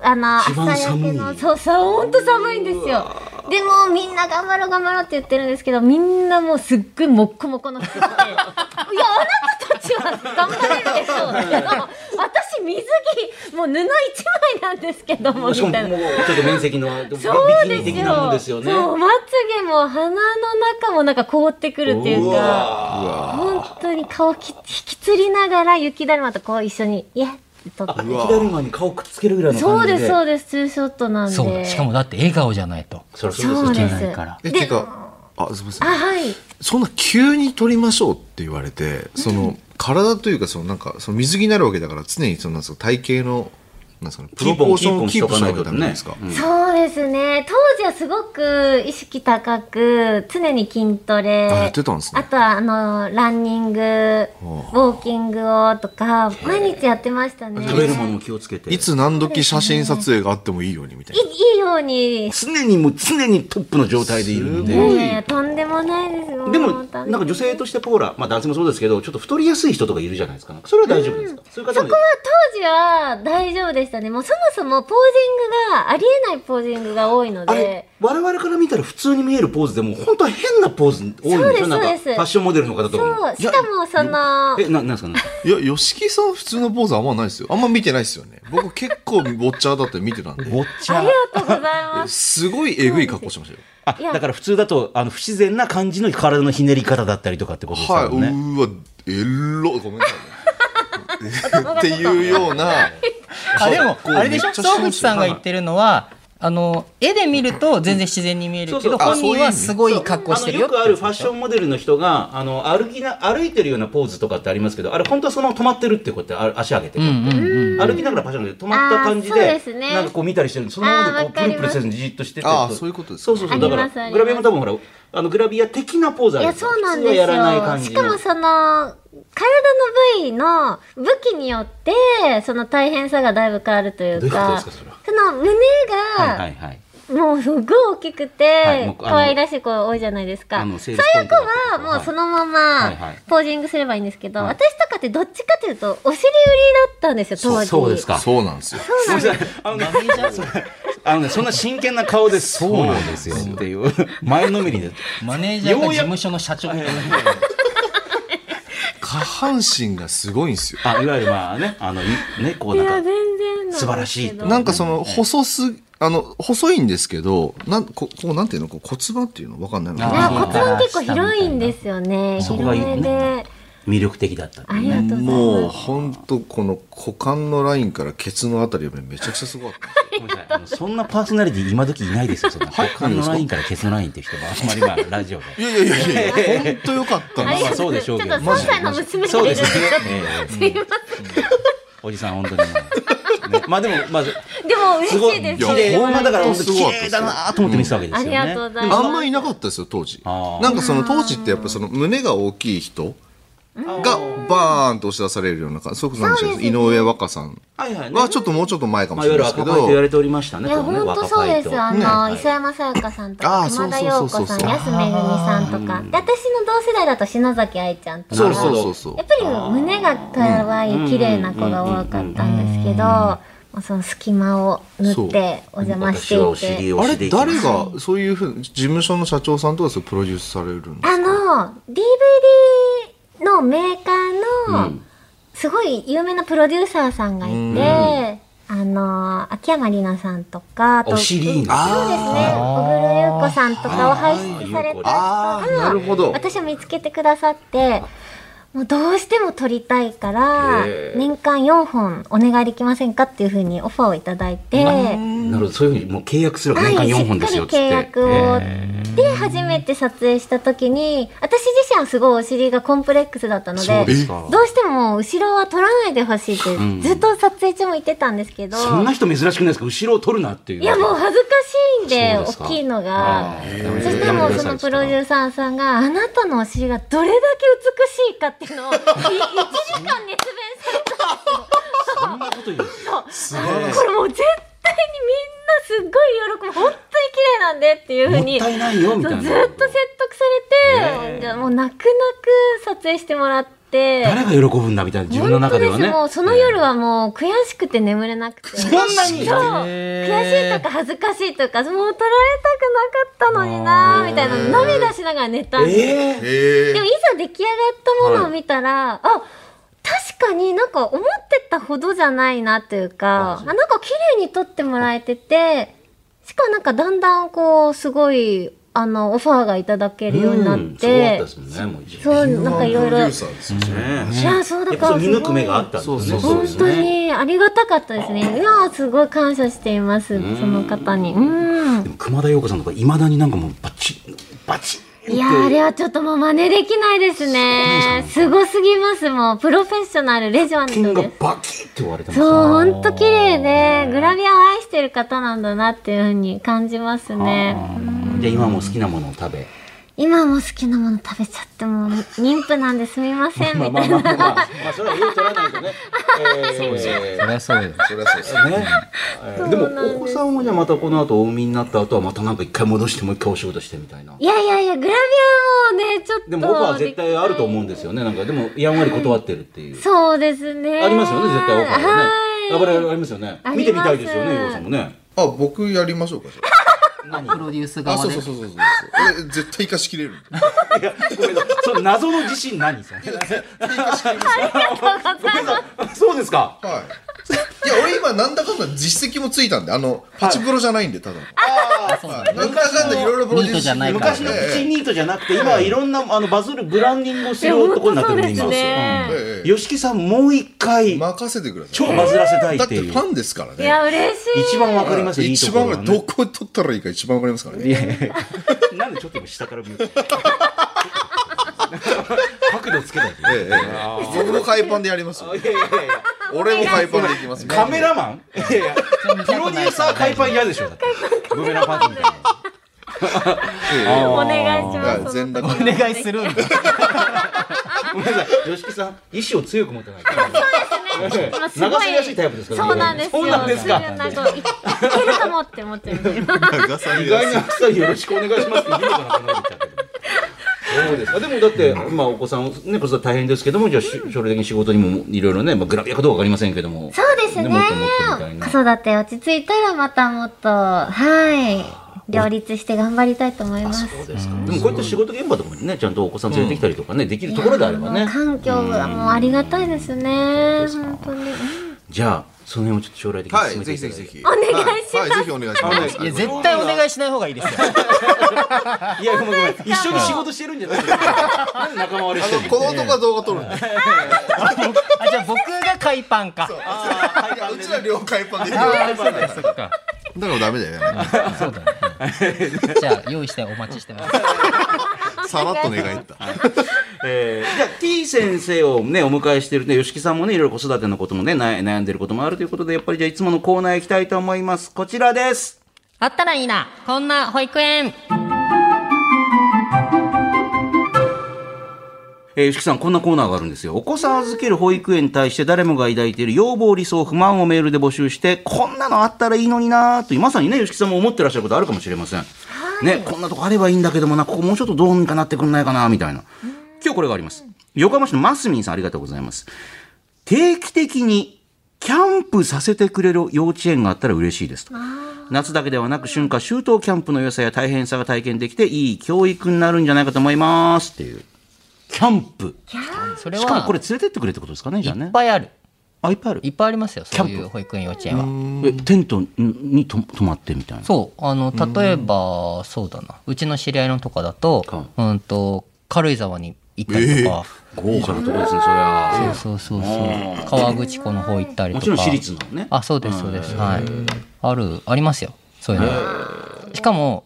Speaker 4: あの、朝焼けの、そうそう、ほんと寒いんですよ。でも、みんな頑張ろう頑張ろうって言ってるんですけど、みんなもうすっごいもっこもこの服着て、いや、あなたたちは頑張れるでしょうけど、私水着、もう布一枚なんですけども、みたいな。
Speaker 1: ちょっと面積の
Speaker 4: そうです
Speaker 1: 的なもん
Speaker 4: よ。
Speaker 1: ですよね
Speaker 4: そう、まつげも鼻の中もなんか凍ってくるっていう
Speaker 1: う
Speaker 4: か、
Speaker 1: わ
Speaker 4: 本当に顔き引きつりながら雪だるまとこう一緒に、イエ。
Speaker 1: 雪だるまに顔くっつけるぐらいの感じで
Speaker 4: そうです、そうです、ツーショットなんで。
Speaker 3: そうしかもだって笑顔じゃないと
Speaker 1: そりゃそう
Speaker 4: そう
Speaker 1: ですよ
Speaker 4: です
Speaker 3: いけないから
Speaker 2: えてかあすみません
Speaker 4: あ、はい。
Speaker 2: そんな急に撮りましょうって言われてその、体というかそのなんかその水着になるわけだから常にそのなんか体型のなんですかねプロポーションをキープしなきゃダメなんですか、
Speaker 1: うん。
Speaker 4: そうですね。当時はすごく意識高く、常に筋トレ。
Speaker 2: あやってたんですね。
Speaker 4: あとは、あの、ランニング、ウォーキングをとか、毎日やってましたね。
Speaker 1: 食べるものも気をつけて。
Speaker 2: いつ何時写真撮影があってもいいようにみたい
Speaker 4: い
Speaker 2: な。
Speaker 4: いいように。
Speaker 1: 常にもう常にトップの状態でいるんで。
Speaker 2: すごい
Speaker 4: いやいや、とんでもないですよ。
Speaker 1: でもなんか女性としてポーラまあ男性もそうですけどちょっと太りやすい人とかいるじゃないですか。それは大丈夫ですか、そういう方も
Speaker 4: そこは当時は大丈夫でしたね。もうそもそもポージングが、ありえないポージングが多いの
Speaker 1: あれ
Speaker 4: で。
Speaker 1: 我々から見たら普通に見えるポーズでも本当は変なポーズ多いんですよファッションモデルの方とかも。
Speaker 4: しかもその、
Speaker 1: えななんですか？ね
Speaker 2: いや、吉木さん普通のポーズあんまないですよ。あんま見てないですよね。僕結構ウォッチャーだって見てたんで。
Speaker 3: ぼっちゃ
Speaker 4: ありがとうございます。
Speaker 2: すごいえぐい格好してましたよ。
Speaker 1: あだから普通だとあの不自然な感じの体のひねり方だったりとかってことです
Speaker 2: はい。
Speaker 1: よね、
Speaker 2: うーわ、エロ、ごめんなさいね。っていうような。
Speaker 3: あでもあれでしょ？総口さんが言ってるのはあの絵で見ると全然自然に見えるけど
Speaker 1: そうそう。
Speaker 2: あ
Speaker 3: 本人はすごい格好してるよ
Speaker 1: くあるファッションモデルの人があの歩きな歩いてるようなポーズとかってありますけどあれ本当はそのまま止まってるってこうやってあ足上げてこう歩きながらパシャンで止まった感じで
Speaker 4: ね。
Speaker 1: なんかこう見たりしてるんでそのままでこうプルプルせずにじっとしてて
Speaker 2: あーそういうことです
Speaker 1: そうそうそうだからグラビアも多分ほらあのグラビア的なポーズあ
Speaker 4: いや、
Speaker 1: るじゃ
Speaker 4: そうなんですよ。
Speaker 1: 普通はやらない感じの。
Speaker 4: しかもその、体の部位の武器によって、その大変さがだいぶ変わるという
Speaker 1: どういうことで
Speaker 4: か、
Speaker 1: すかそれは。
Speaker 4: その胸
Speaker 1: はいは
Speaker 4: が、
Speaker 1: いはい。
Speaker 4: もうすごい大きく
Speaker 1: はい
Speaker 4: て
Speaker 1: もう、あの
Speaker 4: 可愛らしい子多いじゃないですか。そういう子はもうそのま
Speaker 1: はい
Speaker 4: ま
Speaker 1: はい。
Speaker 4: ポージングすればいいんですけど、
Speaker 1: はい。
Speaker 4: 私とかってどっちかというと、お尻売りだったんですよ、当時。
Speaker 1: そうですか。
Speaker 2: そうなんですよ。
Speaker 4: そうなんです。
Speaker 1: あのねあのねそんな真剣な顔でそうなんですよ。っていう前のめりで
Speaker 3: マネージャーが事務所の社長
Speaker 2: 下半身がすごいんですよ。
Speaker 1: あいわゆるまあねあのいねこう
Speaker 4: いや、
Speaker 1: なんか
Speaker 4: 全然。なんですけど
Speaker 1: 素晴らしいと。
Speaker 2: なんかその細す、あの、細いんですけど、なん、ここうなんていうの、こう骨盤っていうのわかんないの？
Speaker 4: 骨盤結構広いんですよね。
Speaker 1: そこがいい
Speaker 4: 広めで。
Speaker 1: 魅力的だった。うね
Speaker 4: りがとうござい
Speaker 2: もう。本当この股間のラインからケツのあたりがめちゃくちゃすごかった
Speaker 1: そんなパーソナリティ今時いないですよそんな。股間のラインからケツのラインっていう人はあんまりまあラジオで。
Speaker 2: いやいやいやいや、本当よかった
Speaker 1: まあそうでしょうけど。
Speaker 4: ちょっと3歳の娘が
Speaker 1: そう
Speaker 4: いるんです
Speaker 1: でね。
Speaker 4: ちょっと
Speaker 1: ええ
Speaker 4: すいま
Speaker 1: おじさん本当にね。まあでもまあ。
Speaker 4: でも嬉
Speaker 1: す。ごい。
Speaker 4: しいです。
Speaker 2: いや
Speaker 1: 綺麗
Speaker 2: ほん
Speaker 1: まあだから本当
Speaker 2: すごかったです
Speaker 1: 綺麗だなと思って見てたわけです
Speaker 4: あ
Speaker 1: よね。
Speaker 4: りがとうございます。
Speaker 2: あんまりいなかったですよ当時。なんかその当時ってやっぱその胸が大きい人がバーンと押し出されるような感じ。そ
Speaker 4: そう
Speaker 2: 井上和歌さん。
Speaker 1: はいはい。ね。
Speaker 2: はちょっともうちょっと前かもしれないですけ
Speaker 1: ゆる赤パイと言わ
Speaker 2: ど
Speaker 1: れておりましたね
Speaker 4: いや、本当そうです。あ
Speaker 1: ね。
Speaker 4: の、磯山さやかさんとか、
Speaker 2: あー
Speaker 4: 熊田曜子さん、安めぐみさんとか。で、私の同世代だと篠崎愛ちゃんとか。
Speaker 2: そうそうそうそう。
Speaker 4: やっぱり胸が可愛い、綺麗な子が多かったんですけど、まあその隙間を縫ってお邪魔していて。
Speaker 2: あれ誰がそういうふうに事務所の社長さんとかそうプロデュースされるんです
Speaker 4: あ
Speaker 2: か
Speaker 4: の、DVD のメーカーの、すごい有名なプロデューサーさんがいて、
Speaker 1: うん。
Speaker 4: あの秋山里奈さんとかあと
Speaker 1: お尻。
Speaker 4: そうですね。小黒優子さんとかを輩出された
Speaker 2: ああなるほど。
Speaker 4: 私を見つけてくださってもうどうしても撮りたいから年間4本お願いできませんかっていうふうにオファーをいただいて。
Speaker 1: なるほど、そういうふうにもう契約するわけ年間4本ですよっつって。
Speaker 4: しっかり契約を。で初めて撮影した時に私自身はすごいお尻がコンプレックスだったのでどうしても後ろは撮らないでほしいって
Speaker 1: ん。
Speaker 4: ずっと撮影中も言ってたんですけど、
Speaker 1: そんな人珍しくないですか？後ろを取るなっていう。
Speaker 4: いやもう恥ずかしいんで大きいのが。そしてもうそのプロデューサーさんがあなたのお尻がどれだけ美しいかっていうのを い1時間熱弁されたんですよ
Speaker 1: そんなこと言うんですか
Speaker 4: これもう絶対にみんなすっごい喜ぶ。本当に綺麗なんでっていうふうに
Speaker 1: もったいないよみたいな。
Speaker 4: そうずっと説得されて、じゃあもう泣く泣く撮影してもらって
Speaker 1: 誰が喜ぶんだみたいな自分の中ではね。
Speaker 4: 本当です。もうその夜はもう悔しくて眠れなくて。
Speaker 1: そんなに？
Speaker 4: そう。悔しいとか恥ずかしいとかもう撮られたくなかったのになみたいな涙しながら寝たんででもいざ出来上がったものを見たら、あ確かになんか思ってたほどじゃないなというかあなんか綺麗に撮ってもらえててしかもなんかだんだんこうすごいあのオファーがいただけるようになっ
Speaker 1: うんすごかった
Speaker 4: て
Speaker 1: ですもんね、もう一度
Speaker 4: そうなんかいろいろいやそうだから
Speaker 1: 見抜く目があったんですね。
Speaker 2: そう
Speaker 4: 本当にありがたかったですね。いやーすごい感謝していますその方に。うん。
Speaker 1: でも熊田曜子さんとかいまだになんかもうバチッバチ
Speaker 4: いやーあれはちょっともう真似できないですね。すごすぎますもうプロフェッショナルレジェンドです。
Speaker 1: バキッって割れてます。
Speaker 4: そう、
Speaker 1: ね。
Speaker 4: ほんと綺麗で、グラビアを愛してる方なんだなっていうふうに感じますね。
Speaker 1: じゃあ今も好きなものを食べ。
Speaker 4: 今も好きなもの食べちゃっても、妊婦なんですみません、
Speaker 1: まあまあ
Speaker 4: みたいな。
Speaker 1: まあまあ、まあそれは言う取らないとね。え
Speaker 3: そりゃそうよ
Speaker 2: それはそうです
Speaker 1: ね。えーでもお子さんはじゃあまたこの後お産みになった後はまたなんか一回戻してもう一回お仕事してみたいな。
Speaker 4: いやいやいや、グラビアもね、ちょっと。
Speaker 1: でもオファー絶対あると思うんですよね。なんかでもやんわり断ってるっていう。
Speaker 4: そうですね。
Speaker 1: ありますよね絶対オファーはね。やっぱり
Speaker 4: はい。
Speaker 1: ありますよね見てみたいですよね、ヨウさんもね。
Speaker 2: あ僕やりましょうかじゃ
Speaker 3: プロデュース側で
Speaker 2: そうそうそうそうそう俺絶対生かしきれる
Speaker 1: いや、ごめんなさい。その謎の自信何それ？そうですか。
Speaker 2: はい。いや、俺今なんだかんだ実績もついたんで、あの、パチプロじゃないんで、ただの。はいなんだかんだ。いろいろプロデュース
Speaker 3: ニートじゃないから
Speaker 1: 昔のプチニートじゃなくて、今はいろんなあのバズるブランディングをする男になってるんで、
Speaker 4: すね。
Speaker 2: ええ。
Speaker 1: 吉木さん、もう一回、
Speaker 2: 任せてください。
Speaker 1: 超バズらせたいっいう。
Speaker 2: だっててフ。ァンですからね。
Speaker 4: いや、嬉しい。
Speaker 1: 一番わかりますよ、
Speaker 2: 一番どこ取ったらいいか一番わかりますからね。
Speaker 1: なんでちょっと今下から見る角度つけないと
Speaker 2: ええええ。僕も海パンでやりますよ。
Speaker 1: いやいやいや。
Speaker 2: 俺も海パンでいきます。
Speaker 1: カメラマンいや。いやプロデューサー海パン嫌でしょだって。ブーメランパーティーみたいな
Speaker 2: ええ。
Speaker 4: お願いし
Speaker 2: は
Speaker 4: ます。
Speaker 2: い全裸
Speaker 3: お願いするんだ。
Speaker 1: ごめんなさい。吉木さん意志を強く持ってない。から
Speaker 4: 今すご
Speaker 1: 流せやすいタイプですから
Speaker 4: そうなんですよ。
Speaker 1: そうなんですか？
Speaker 4: なんかいいけるかもって思ってる
Speaker 1: 意外にあっさりよろしくお願いしますって言うのかなこの間言っちゃったけどそうです。かでもだって今お子さんね子育て大変ですけどもじゃあし将来的に仕事にもいろいろね、まあ、グラビアかどうかわかりませんけども。
Speaker 4: そうですね。子育て落ち着いたらまたもっと、はい、両立して頑張りたいと思います。
Speaker 1: そうですか。でもこうやって仕事現場とかにねちゃんとお子さん連れてきたりとかね、できるところであればね。
Speaker 4: 環境がもうありがたいですね。本当に。うん。
Speaker 1: じゃあその辺をちょっと将来的に
Speaker 2: はい、
Speaker 1: 進めて
Speaker 2: ぜ
Speaker 1: いただいて。
Speaker 2: ひぜひぜひ。
Speaker 4: お願いします。
Speaker 2: はい、はいぜひお願いします。
Speaker 3: い。や絶対お願いしない方がいいですよ。
Speaker 1: いやごめんごめん。一緒に仕事してるんじゃない？ですかなんで仲間割れしてるの
Speaker 2: この男は動画撮るんで。
Speaker 3: あじゃあ僕が海パンか。
Speaker 2: う。ちら両海パンで。だ
Speaker 3: あーそうだそっか
Speaker 2: からダメだよ。
Speaker 3: そうだね。じゃあ用意してお待ちしてます。
Speaker 2: さらっと願いった。
Speaker 1: えーじゃあ T 先生をねお迎えしてるね吉木さんもねいろいろ子育てのこともね悩悩んでることもあるということでやっぱりじゃあいつものコーナー行きたいと思います。こちらです。
Speaker 3: あったらいいな。こんな保育園
Speaker 1: えー、吉木さん、こんなコーナーがあるんですよ。お子さん預ける保育園に対して誰もが抱いている要望、理想、不満をメールで募集して、こんなのあったらいいのになーという、まさにね、吉木さんも思ってらっしゃることあるかもしれません。ね、こんなとこあればいいんだけどもな、ここもうちょっとどうにかなってくんないかな、みたいな。今日これがあります。横浜市のマスミンさん、ありがとうございます。定期的にキャンプさせてくれる幼稚園があったら嬉しいですと。夏だけではなく春夏秋冬キャンプの良さや大変さが体験できていい教育になるんじゃないかと思いますっていう。キャンプ。
Speaker 3: それ
Speaker 1: しかも
Speaker 3: は
Speaker 1: これ連れてってくれってことですかねじゃあね。
Speaker 3: いっぱいある。
Speaker 1: あいっぱいある？
Speaker 3: いっぱいありますよそういう保育園幼稚園は。
Speaker 1: えテントにと泊まってみたいな？
Speaker 3: そうあの例えばそうだな。うちの知り合いのとかだと,、うん、と軽井沢に行ったりとか、
Speaker 1: 豪華なとこですねそりゃ。
Speaker 3: そうそうそうそう。川口湖の方行ったりとか。
Speaker 1: もちろん私立のね。
Speaker 3: あそうですそうです。はい。あるありますよ。そういうの。しかも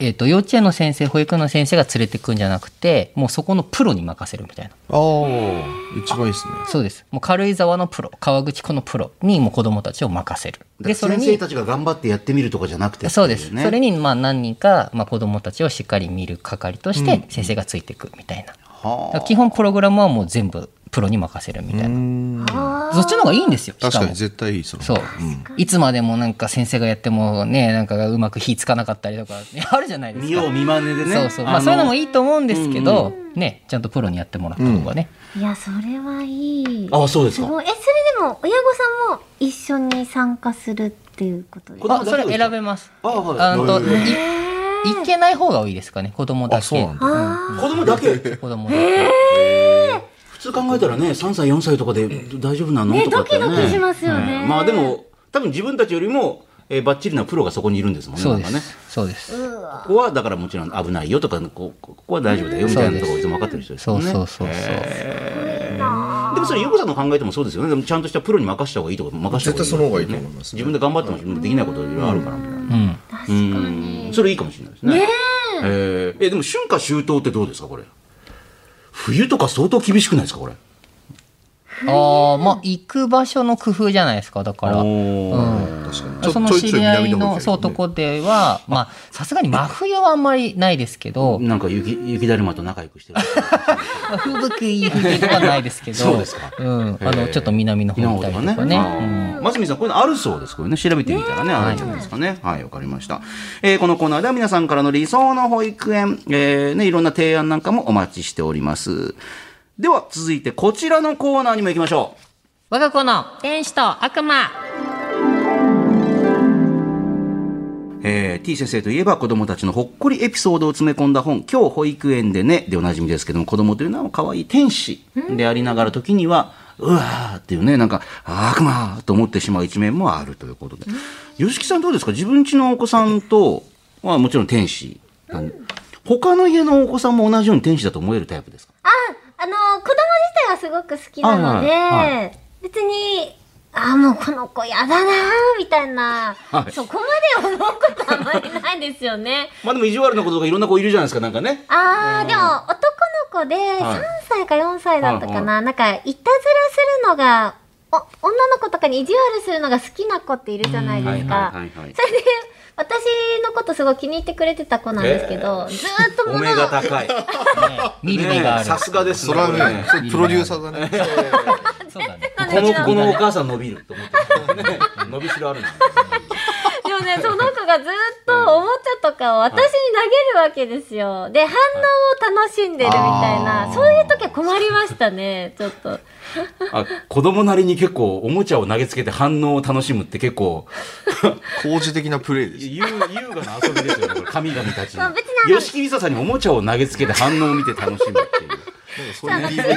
Speaker 3: えー、と幼稚園の先生保育園の先生が連れてくんじゃなくてもうそこのプロに任せるみたいな。
Speaker 2: ああ一番いいですね。
Speaker 3: そうです。もう軽井沢のプロ川口湖のプロにもう子供たちを任せる。
Speaker 1: で
Speaker 3: それに
Speaker 1: 先生たちが頑張ってやってみるとかじゃなくて
Speaker 3: そうです、
Speaker 1: ね
Speaker 3: それにまあ何人か、まあ、子供たちをしっかり見る係として先生がついていくみたいな、
Speaker 1: は
Speaker 3: だから基本プログラムはもう全部プロに任せるみたいな。そっちの方がいいんですよ
Speaker 2: 確かに絶対いいその。
Speaker 3: そう、いつまでもなんか先生がやってもねなんかうまく火つかなかったりとか、ね、あるじゃないですか。
Speaker 1: 見よう見まねでね。
Speaker 3: そうそう。まあそういうのもいいと思うんですけど、ねちゃんとプロにやってもらった方がね、
Speaker 4: いやそれはいい。
Speaker 1: あそうですか。
Speaker 4: えそれでも親御さんも一緒に参加するっていうことですか？
Speaker 3: あそれ選べます。
Speaker 1: あはい。
Speaker 3: あのとい
Speaker 4: へ
Speaker 3: いけない方が多いですかね子供だけ。
Speaker 2: あそうなん
Speaker 1: 子供だけ？
Speaker 3: 子供だけ、
Speaker 1: 普通考えたらね3歳4歳とかで大丈夫なの、
Speaker 4: ね
Speaker 1: とかってね。
Speaker 4: ドキドキしますよね。
Speaker 1: うんまあでも多分自分たちよりも、えー、バッチリなプロがそこにいるんですもんね
Speaker 3: そうです、そうです。
Speaker 1: ここはだからもちろん危ないよとかここここは大丈夫だよみたいなところいつも分かってる人です
Speaker 3: そう
Speaker 1: よね
Speaker 3: そうそう。そう、
Speaker 1: でもそれ、ゆうこさんの考えてもそうですよね。でもちゃんとしたプロに任せた方がいいとこ任せた
Speaker 2: 絶対その方がいいと思います
Speaker 1: 自分で頑張っても自分でできないこといろいろあるからみたいな。
Speaker 3: うん。
Speaker 4: 確かに。
Speaker 1: うん。それいいかもしれないですね。え。ー。え、でも春夏秋冬ってどうですか、これ？冬とか相当厳しくないですか、これ？
Speaker 3: ああまあ行く場所の工夫じゃないですかだから、
Speaker 1: お
Speaker 3: う
Speaker 1: ー
Speaker 3: ん、その知り合い
Speaker 2: 南の
Speaker 3: そうとこではまあさすがに真冬はあんまりないですけど、
Speaker 1: なんか雪、雪だるまと仲良くしてる。
Speaker 3: まあ、吹雪いい冬とかないですけど
Speaker 1: そうですか
Speaker 3: うん、あのちょっと南の方行ったりとかねうん
Speaker 1: 松見さん、こういうのあるそうです。これね、調べてみたらね、あるんですかね。はい、わかりました。えーこのコーナーでは皆さんからの理想の保育園、えーね、いろんな提案なんかもお待ちしております。では、続いてこちらのコーナーにも行きましょう。
Speaker 3: 我が子の天使と悪魔
Speaker 1: えー、T 先生といえば子供たちのほっこりエピソードを詰め込んだ本、今日保育園でね、でおなじみですけども、子供というのは可愛い天使でありながら時には、うわーっていうね、なんか、悪魔と思ってしまう一面もあるということで。吉木さんどうですか？自分家のお子さんとはもちろん天使なん他の家のお子さんも同じように天使だと思えるタイプですか？
Speaker 4: ああの子供自体はすごく好きなので、
Speaker 1: はいはいは
Speaker 4: 別にあもうこの子やだなーみたいな、
Speaker 1: はい。
Speaker 4: そこまで思うことあんまりないですよね。
Speaker 1: まあでも意地悪な子とかいろんな子いるじゃないですか、なんかね。
Speaker 4: あーでも男の子で3歳か4歳だったかな、なんかいたずらするのがお女の子とかに意地悪するのが好きな子っているじゃないですか。
Speaker 1: はいはいはいはい。
Speaker 4: それで私のことすごい気に入ってくれてた子なんですけど、ずーっと
Speaker 1: お
Speaker 4: 物
Speaker 1: 目が高い。
Speaker 3: 見る目がある、
Speaker 1: ねさすがですね。
Speaker 2: それは
Speaker 1: これ
Speaker 2: ねそれプロデューサーだね
Speaker 3: そうだね
Speaker 1: この、このお母さん伸びると思ってる、ね。伸びしろあるんだ。
Speaker 4: でもね、その子がずっとおもちゃとかを私に投げるわけですよ。で、反応を楽しんでるみたいな、そういう時は困りましたね、ちょっと。
Speaker 1: あ、子供なりに結構おもちゃを投げつけて反応を楽しむって結構、
Speaker 2: 工事的なプレーです
Speaker 1: 優優雅な遊びですよね、これ神々たち
Speaker 4: に
Speaker 1: 吉木りささんにおもちゃを投げつけて反応を見て楽しむっていう。
Speaker 2: そう
Speaker 4: あの、すぐ投げ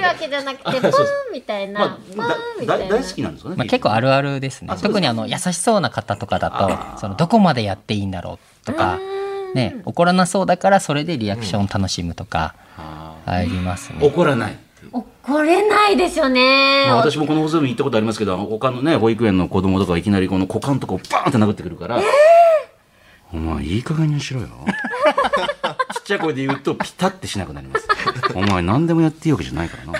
Speaker 4: るわけじゃなくて、ポーンみたいな、
Speaker 1: ま
Speaker 4: ポンみたいな。
Speaker 1: だ大好きなんですかね。
Speaker 3: まあ、結構あるあるですね特にあの優しそうな方とかだとそのどこまでやっていいんだろうとか、ね、怒らなそうだからそれでリアクションを楽しむとかありますね。
Speaker 1: 怒らない。
Speaker 4: 怒れないですよね。
Speaker 1: まあ、私もこの放送に行ったことありますけど、他のね、保育園の子供とかいきなりこの股間とかをバーンって殴ってくるから、お前いい加減にしろよ。ちっちゃい声で言うとピタってしなくなります。お前何でもやっていいわけじゃないからな。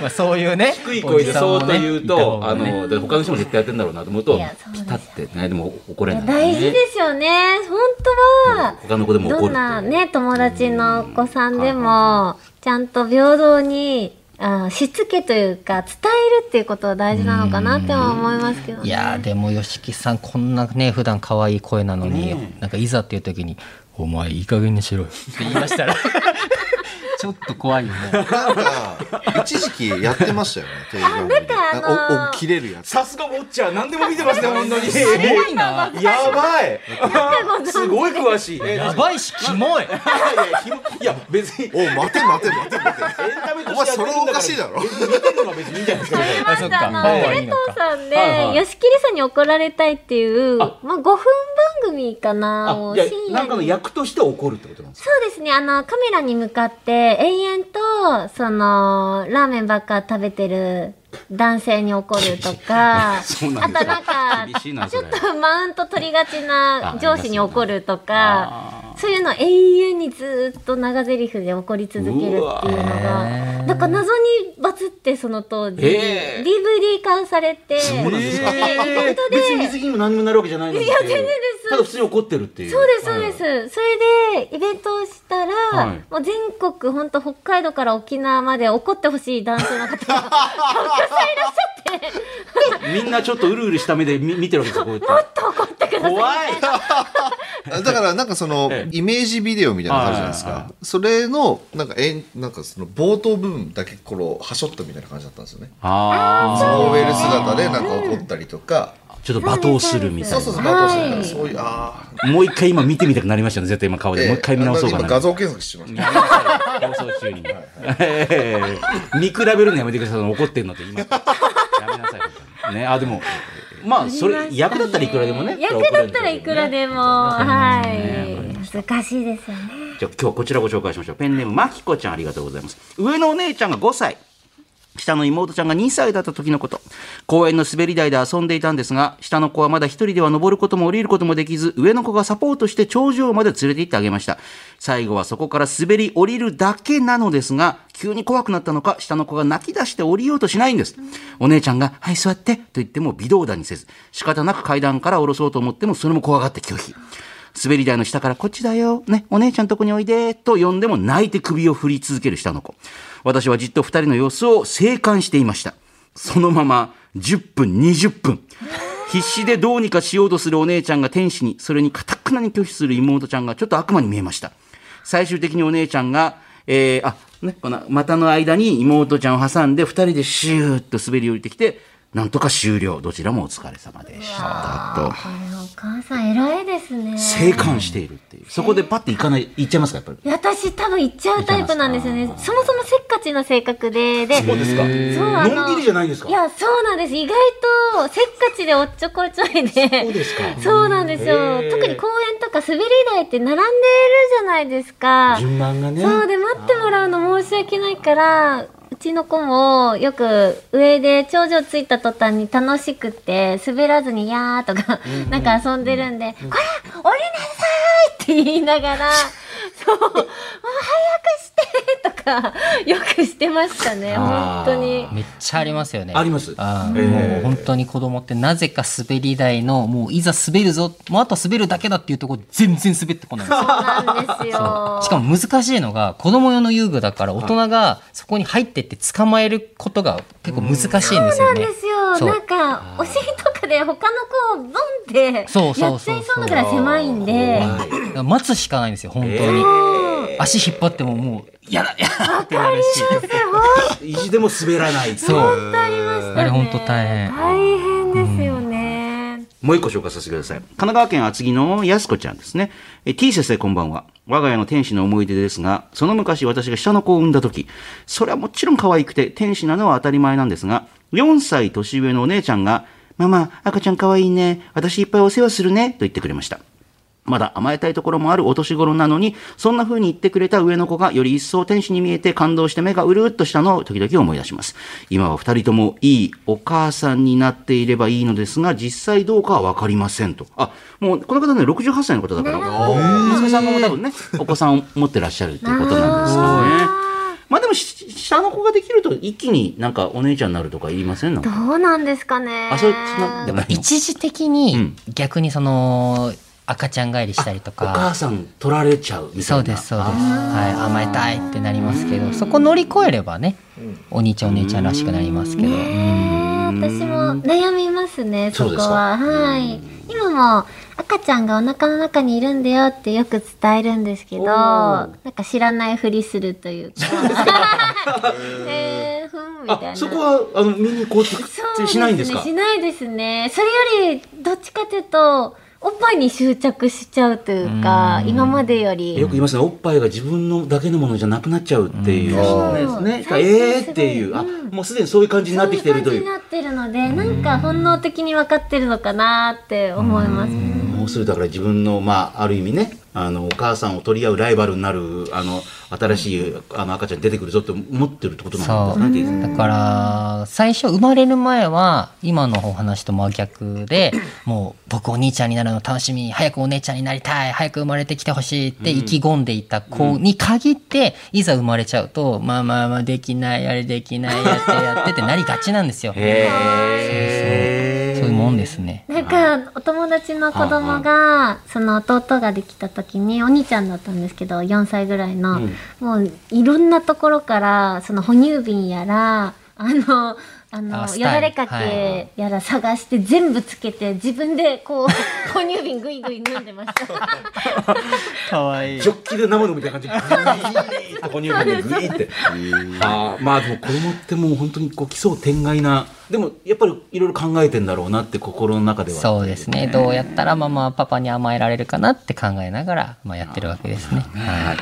Speaker 3: まあそういうね
Speaker 1: 低い声でそうと言うと、
Speaker 3: ね
Speaker 1: の、で他の人も絶対やってんだろうなと思うとピタってね、でも怒れない、
Speaker 4: 大事ですよね。本当は。
Speaker 1: 他の子でも怒ると。
Speaker 4: どんなね、友達のお子さんでも、ちゃんと平等に、あしつけというか、伝えるっていうことは大事なのかなっては思いますけどね。
Speaker 3: いやーでも吉木さんこんなね普段可愛い声なのに、なんかいざっていう時に「お前いい加減にしろよ」って言いましたら ちちょっと怖いよね。
Speaker 2: なんか一時期やってましたよね テレビ番組で。
Speaker 4: あなんかあのー
Speaker 2: おお切れるやつ。
Speaker 1: さすがウォッチャー何でも見てますね本当に。
Speaker 3: すごい。な。
Speaker 1: やばい。すごい詳しい。え
Speaker 3: やばいし、キモい。
Speaker 1: いや別に。
Speaker 2: お待て待て待て待て。
Speaker 1: エンタメと
Speaker 2: お前
Speaker 1: してやってるんだから。
Speaker 2: それおかしいだろ。
Speaker 1: 見てるのは別にいいんじゃないですか。
Speaker 4: ありまし
Speaker 3: あそったか
Speaker 4: あの、
Speaker 3: 方が
Speaker 4: テレ
Speaker 3: いいのか
Speaker 4: 東さんで、
Speaker 1: はいはい。
Speaker 4: 吉桐さんに怒られたいっていう、
Speaker 1: あ。
Speaker 4: まあ、5分番組かな、を
Speaker 1: あいや
Speaker 4: 深夜に。
Speaker 1: なんかの役として怒るってことなんですか？
Speaker 4: そうですね。あの、カメラに向かって、延々と、その、ラーメンばっか食べてる男性に怒るとか、あとなんかちょっとマウント取りがちな上司に怒ると
Speaker 1: あ
Speaker 4: か、そういうのを永遠にずっと長台詞で怒り続けるっていうのが、なんか謎にバズってその当時、
Speaker 1: へー。
Speaker 4: DVD 化されて、
Speaker 1: そうなんですか？
Speaker 4: でイベントで。
Speaker 1: 別に水着にも何にもなるわけじゃないのに
Speaker 4: いや全然です。
Speaker 1: ただ普通に怒ってるっていう。
Speaker 4: そうです、そうです。それで、イベントをしたら、
Speaker 1: はい。
Speaker 4: もう全国、本当北海道から沖縄まで怒ってほしい男性の方が、たくさんいらっしゃって、
Speaker 1: みんなちょっとうるうるした目で見見てるわけですよこうやって。
Speaker 4: もっと怒ってください。
Speaker 1: 怖い。
Speaker 2: だからなんかその
Speaker 1: ええ
Speaker 2: イメージビデオみたいなのあるじゃないですか。それのなんかえんなんかその冒頭部分だけこのはしょったみたいな感じだったんですよね。
Speaker 1: あ
Speaker 2: その OL 姿でなんか怒ったりとか。
Speaker 1: あちょっと罵倒するみたいな。
Speaker 2: そうそうそうバトル
Speaker 4: はい
Speaker 2: そういうあ
Speaker 1: もう一回今見てみたくなりましたね絶対今顔
Speaker 2: あ
Speaker 1: で、もう一回見直そうかな。
Speaker 2: 今画像検索してました
Speaker 1: やめなさい。放送中に、え え見比べるのやめてください。怒ってるのって今。やめなさい。本当にねあでもまあそれ役だったらいくらでもね
Speaker 4: 役だったらいくらでも、はい。難しいですよね。
Speaker 1: じゃあ今日はこちらご紹介しましょう。ペンネームまきこちゃんありがとうございます。上のお姉ちゃんが5歳。下の妹ちゃんが2歳だった時のこと。公園の滑り台で遊んでいたんですが下の子はまだ一人では登ることも降りることもできず上の子がサポートして頂上まで連れて行ってあげました。最後はそこから滑り降りるだけなのですが急に怖くなったのか下の子が泣き出して降りようとしないんです。お姉ちゃんが「はい座って」と言っても微動だにせず仕方なく階段から降ろそうと思ってもそれも怖がって拒否滑り台の下からこっちだよ、ね、お姉ちゃんとこにおいで、と呼んでも泣いて首を振り続ける下の子。私はじっと二人の様子を静観していました。そのまま10分、20分。必死でどうにかしようとするお姉ちゃんが天使に、それに堅くなに拒否する妹ちゃんがちょっと悪魔に見えました。最終的にお姉ちゃんが、えー、あ、ね、この股の間に妹ちゃんを挟んで二人でシューッと滑り降りてきて、なんとか終了。どちらもお疲れ様でした。と。
Speaker 4: お母さん偉いですね。
Speaker 1: 静観しているっていう。そこでパッて行かない、行っちゃいますか、やっぱり。
Speaker 4: 私多分行っちゃうタイプなんですよね。そもそもせっかちな性格で、で、
Speaker 1: そうですか？
Speaker 4: そうあの
Speaker 1: のんびりじゃないんですか？
Speaker 4: いや、そうなんです。意外とせっかちでおっちょこちょいで。
Speaker 1: そうですか。
Speaker 4: そうなんですよ。特に公園とか滑り台って並んでるじゃないですか。
Speaker 1: 順番がね。
Speaker 4: そうで待ってもらうの申し訳ないから、うちの子もよく上で頂上着いた途端に楽しくて滑らずにやーとかなんか遊んでるんで、これ降りなさい！って言いながら、そう、もう早くしてとかよくしてましたね、本当に。
Speaker 3: めっちゃありますよね。
Speaker 1: あります
Speaker 3: あー
Speaker 1: えー
Speaker 3: もう本当に子供ってなぜか滑り台のもういざ滑るぞもうあとは滑るだけだっていうところ全然滑ってこないんですよ。
Speaker 4: そうなんですよ。
Speaker 3: しかも難しいのが子供用の遊具だから大人がそこに入ってって捕まえることが結構難しいんです
Speaker 4: そう
Speaker 3: よね
Speaker 4: なんで。すよ。
Speaker 3: そう
Speaker 4: なんか、お尻とかで他の子をドンって
Speaker 3: そうそう
Speaker 4: やっちゃい
Speaker 3: そう
Speaker 4: なぐらい狭いんで。
Speaker 3: 待つしかないんですよ本当に。足引っ張ってももうやだやだってなるし。
Speaker 1: 意地でも滑らない。
Speaker 3: そう。
Speaker 4: あ
Speaker 3: れ本当大変
Speaker 4: 大変ですよね。
Speaker 1: もう一個紹介させてください。神奈川県厚木のやすこちゃんですね。え T 先生こんばんは。我が家の天使の思い出ですが、その昔私が下の子を産んだ時、それはもちろん可愛くて天使なのは当たり前なんですが、4歳年上のお姉ちゃんが、ママ、赤ちゃん可愛いね。私いっぱいお世話するね。と言ってくれました。まだ甘えたいところもあるお年頃なのに、そんな風に言ってくれた上の子がより一層天使に見えて感動して目がうるっとしたのを時々思い出します。今は二人ともいいお母さんになっていればいいのですが、実際どうかはわかりませんと。あ、もうこの方ね、68歳の方だから、娘さんも多分ね、お子さんを持ってらっしゃるっていうことなんですけどね。まあでもし、下の子ができると一気になんかお姉ちゃんになるとか言いません？
Speaker 4: ど
Speaker 1: か。
Speaker 4: うなんですかね。
Speaker 1: あ、そう、そんな、
Speaker 3: でも一時的
Speaker 1: うん
Speaker 3: に逆にその赤ちゃん帰りしたりと
Speaker 1: お母
Speaker 3: か。
Speaker 1: さん取られちゃうみたいな。
Speaker 3: そうですそうです。はい甘えたいってなりますけど、そこ乗り越えればね、お兄ちゃんお姉ちゃんらしくなりますけど。
Speaker 4: 私も悩みますね、そこは。はい。今もも赤ちゃんがお腹の中にいるんだよってよく伝えるんですけど、なんか知らないふりするというか。えー、ふんみたいな。
Speaker 1: あそこはあの見に行こうって
Speaker 4: そう
Speaker 1: しないんですか？
Speaker 4: しないですね。それより、どっちかというと、おっぱいに執着しちゃうというか、今までより。
Speaker 1: よく言いますね。おっぱいが自分のだけのものじゃなくなっちゃうっていう。
Speaker 4: うん。
Speaker 1: ですね。
Speaker 4: そう
Speaker 1: ええっていう。あ
Speaker 4: うん。
Speaker 1: もうすでにそういう感じになってきてるという。
Speaker 4: そういう。感じになってるので、なんか本能的に分かってるのかなって思います。
Speaker 1: もうするだから自分のまあある意味ねあのお母さんを取り合うライバルになるあの新しいあの赤ちゃん出てくるぞって思ってるってことなんですね。
Speaker 3: だから最初生まれる前は今のお話と真逆で もう僕お兄ちゃんになるの楽しみ早くお姉ちゃんになりたい早く生まれてきてほしいって意気込んでいた子に限っていざ生まれちゃうとまあまあまあできないあれできないやってやってってなりがちなんですよ。
Speaker 1: へ
Speaker 3: そういうもんですね。
Speaker 4: なんかお友達の子供がその弟ができた時にお兄ちゃんだったんですけど4歳ぐらいの、もういろんなところからその哺乳瓶やらあのあのよだれかけやら探して全部つけて自分でこう 哺乳瓶ぐいぐい飲んでました。
Speaker 3: かわいい。
Speaker 1: ジョッキで生のみたいな感じ。でグイーッと哺乳瓶でグイーって。あーまあでも子供ってもう本当にこう奇想天外なでもやっぱりいろいろ考えてんだろうなって心の中では。
Speaker 3: そうですね。どうやったらママパパに甘えられるかなって考えながら、まあ、やってるわけですね。
Speaker 1: はい。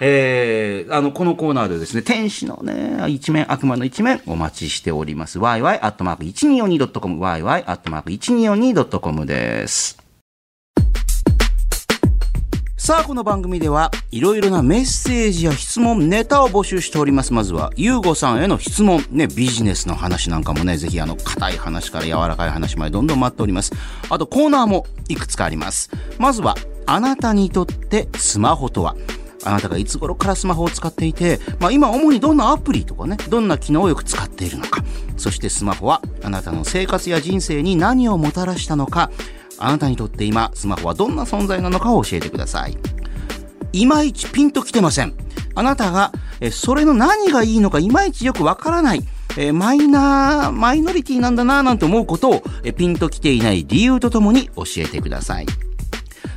Speaker 1: えー、あの、このコーナーでですね、天使のね、一面、悪魔の一面、お待ちしております。yy.1242.com、yy.1242.com です。さあ、この番組では、いろいろなメッセージや質問、ネタを募集しております。まずは、ゆうごさんへの質問、ね、ビジネスの話なんかもね、ぜひあの、硬い話から柔らかい話までどんどん待っております。あと、コーナーもいくつかあります。まずは、あなたにとってスマホとは？あなたがいつ頃からスマホを使っていて、まあ、今主にどんなアプリとかね、どんな機能をよく使っているのか。そしてスマホはあなたの生活や人生に何をもたらしたのか。あなたにとって今、スマホはどんな存在なのかを教えてください。いまいちピンときてません。あなたが、それの何がいいのかいまいちよくわからない。えマイナー、マイノリティなんだなぁなんて思うことを、えピンときていない理由とともに教えてください。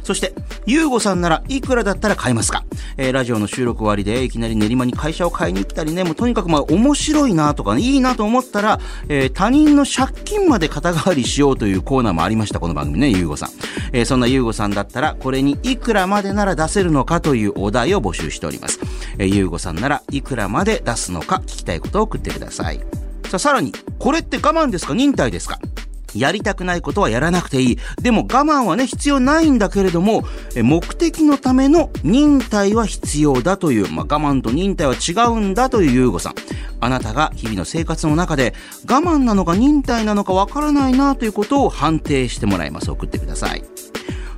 Speaker 1: そして、ゆうごさんならいくらだったら買えますか？えーラジオの収録終わりでいきなり練馬に会社を買いに行ったりね、もうとにかくまあ面白いなとかね、いいなと思ったら、えー他人の借金まで肩代わりしようというコーナーもありました、この番組ね、ゆうごさん。えーそんなゆうごさんだったら、これにいくらまでなら出せるのかというお題を募集しております。えーゆうごさんならいくらまで出すのか聞きたいことを送ってください。さあ、さらに、これって我慢ですか？忍耐ですか？やりたくないことはやらなくていい。でも我慢はね、必要ないんだけれども、目的のための忍耐は必要だという、まあ、我慢と忍耐は違うんだというゆうごさん。あなたが日々の生活の中で我慢なのか忍耐なのかわからないなということを判定してもらいます。送ってください。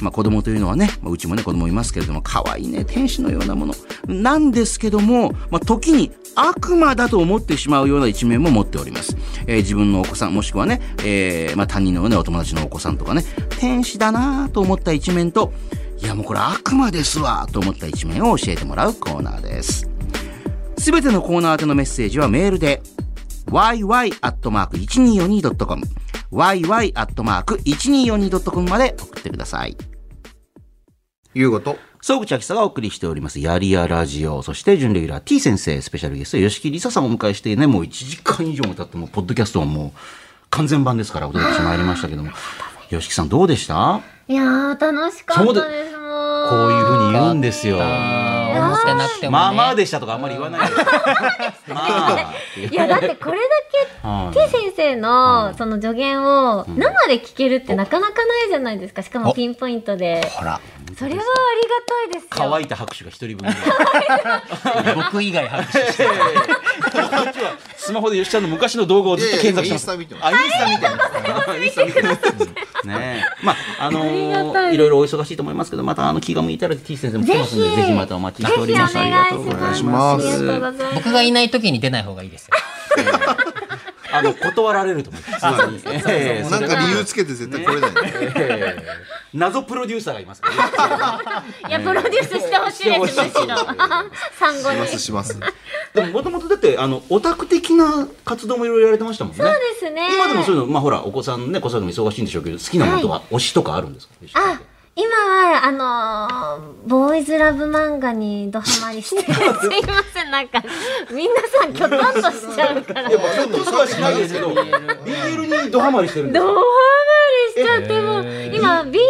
Speaker 1: まあ、子供というのはね、まあ、うちもね、子供いますけれども、可愛いね、天使のようなもの。なんですけども、まあ、時に悪魔だと思ってしまうような一面も持っております。えー自分のお子さん、もしくはね、えーまあ、他人のね、お友達のお子さんとかね、天使だなと思った一面と、いや、もうこれ悪魔ですわと思った一面を教えてもらうコーナーです。すべてのコーナー宛てのメッセージはメールで、yy.1242.com yy.1242.com まで送ってください。
Speaker 2: ゆうごと。
Speaker 1: 総口秋さがお送りしております、やりやラジオ。そして、準レギュラー T 先生、スペシャルゲスト、吉木りささんをお迎えしてね、もう1時間以上も経って、もう、ポッドキャストはもう、完全版ですから、お届けしてまいりましたけども。吉木さん、どうでした？
Speaker 4: いやー、楽しかったです。もう。
Speaker 1: こういうふうに言うんですよ。
Speaker 3: 思ってなくてもね。
Speaker 1: まあまあでしたとかあんまり言わないで。まあ。
Speaker 4: いや、だってこれ
Speaker 1: はい
Speaker 4: だけ T 先生のその助言を生で聞けるってなかなかないじゃないですか。しかもピンポイントで。
Speaker 3: ほら、
Speaker 4: それはありがたいですよ。
Speaker 1: 乾いた拍手が一人分。
Speaker 3: 僕以外拍手
Speaker 1: スマホで吉ちゃんの昔の動画をずっと検索してます。
Speaker 2: いやいやインスタ見てます
Speaker 1: あ、インスタ見てます。インスタ見てます。ねえ。まあ、あのーいろいろお忙しいと思いますけど、またあの気が向いたら T 先生も来てますんで、
Speaker 4: ぜひ
Speaker 1: ぜひまたお待ちしております。ありがとうございます。
Speaker 2: ぜひお願いします
Speaker 4: ありがとうございます。
Speaker 3: 僕がいない時に出ない方がいいですよ。
Speaker 1: あの、断られると思いま す。ええ
Speaker 2: なんか理由つけて絶対来れないね。
Speaker 1: ええ謎プロデューサーがいますからね。
Speaker 4: いや、プロデュースしてほしいです、むしろ。産後に。
Speaker 2: します
Speaker 4: そう
Speaker 2: します。
Speaker 1: でも、もともとだって、あの、オタク的な活動もいろいろやられてましたもんね。
Speaker 4: ですね。
Speaker 1: 今でもそういうの、まあほら、お子さんね、子育ても忙しいんでしょうけど、好きなものとか、推しとかあるんですか？
Speaker 4: あ、今は、あのーボーイズラブ漫画にドハマりして、すいません、なんか、皆さんきょとんとしちゃうから。
Speaker 1: いや、まあ、ちょっとはしないですけど、BL にドハマりしてるんですよ
Speaker 4: ドハマりしちゃってもう、今、BL ドラ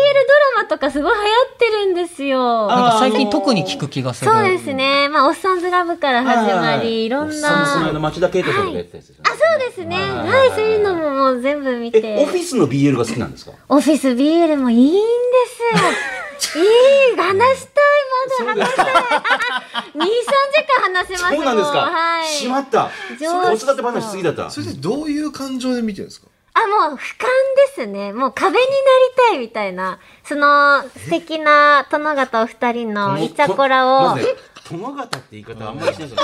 Speaker 4: マとかすごい流行ってるんですよ。
Speaker 3: なんか最近特に聞く気がする。
Speaker 4: そうですね。まあ、おっさんずラブから始まり、いろんな。
Speaker 1: おっさんの町田啓太さんとかやってたやつですよね。
Speaker 4: あ、そうですね。はい、そういうのももう全部見て。
Speaker 1: え、オフィスの BL が好きなんですか？
Speaker 4: オフィス BL もいいんですよ。いい、話したい、まだ話したい。2、3時間話せます
Speaker 1: そうなんですか
Speaker 4: はい。
Speaker 1: しまった子育て話しすぎだった
Speaker 2: それでどういう感情で見てるんですか？
Speaker 4: あ、もう、俯瞰ですね。もう壁になりたいみたいな。その、素敵な殿方お二人のイチャコラを
Speaker 1: 殿方って言い方あんまりしないですよ。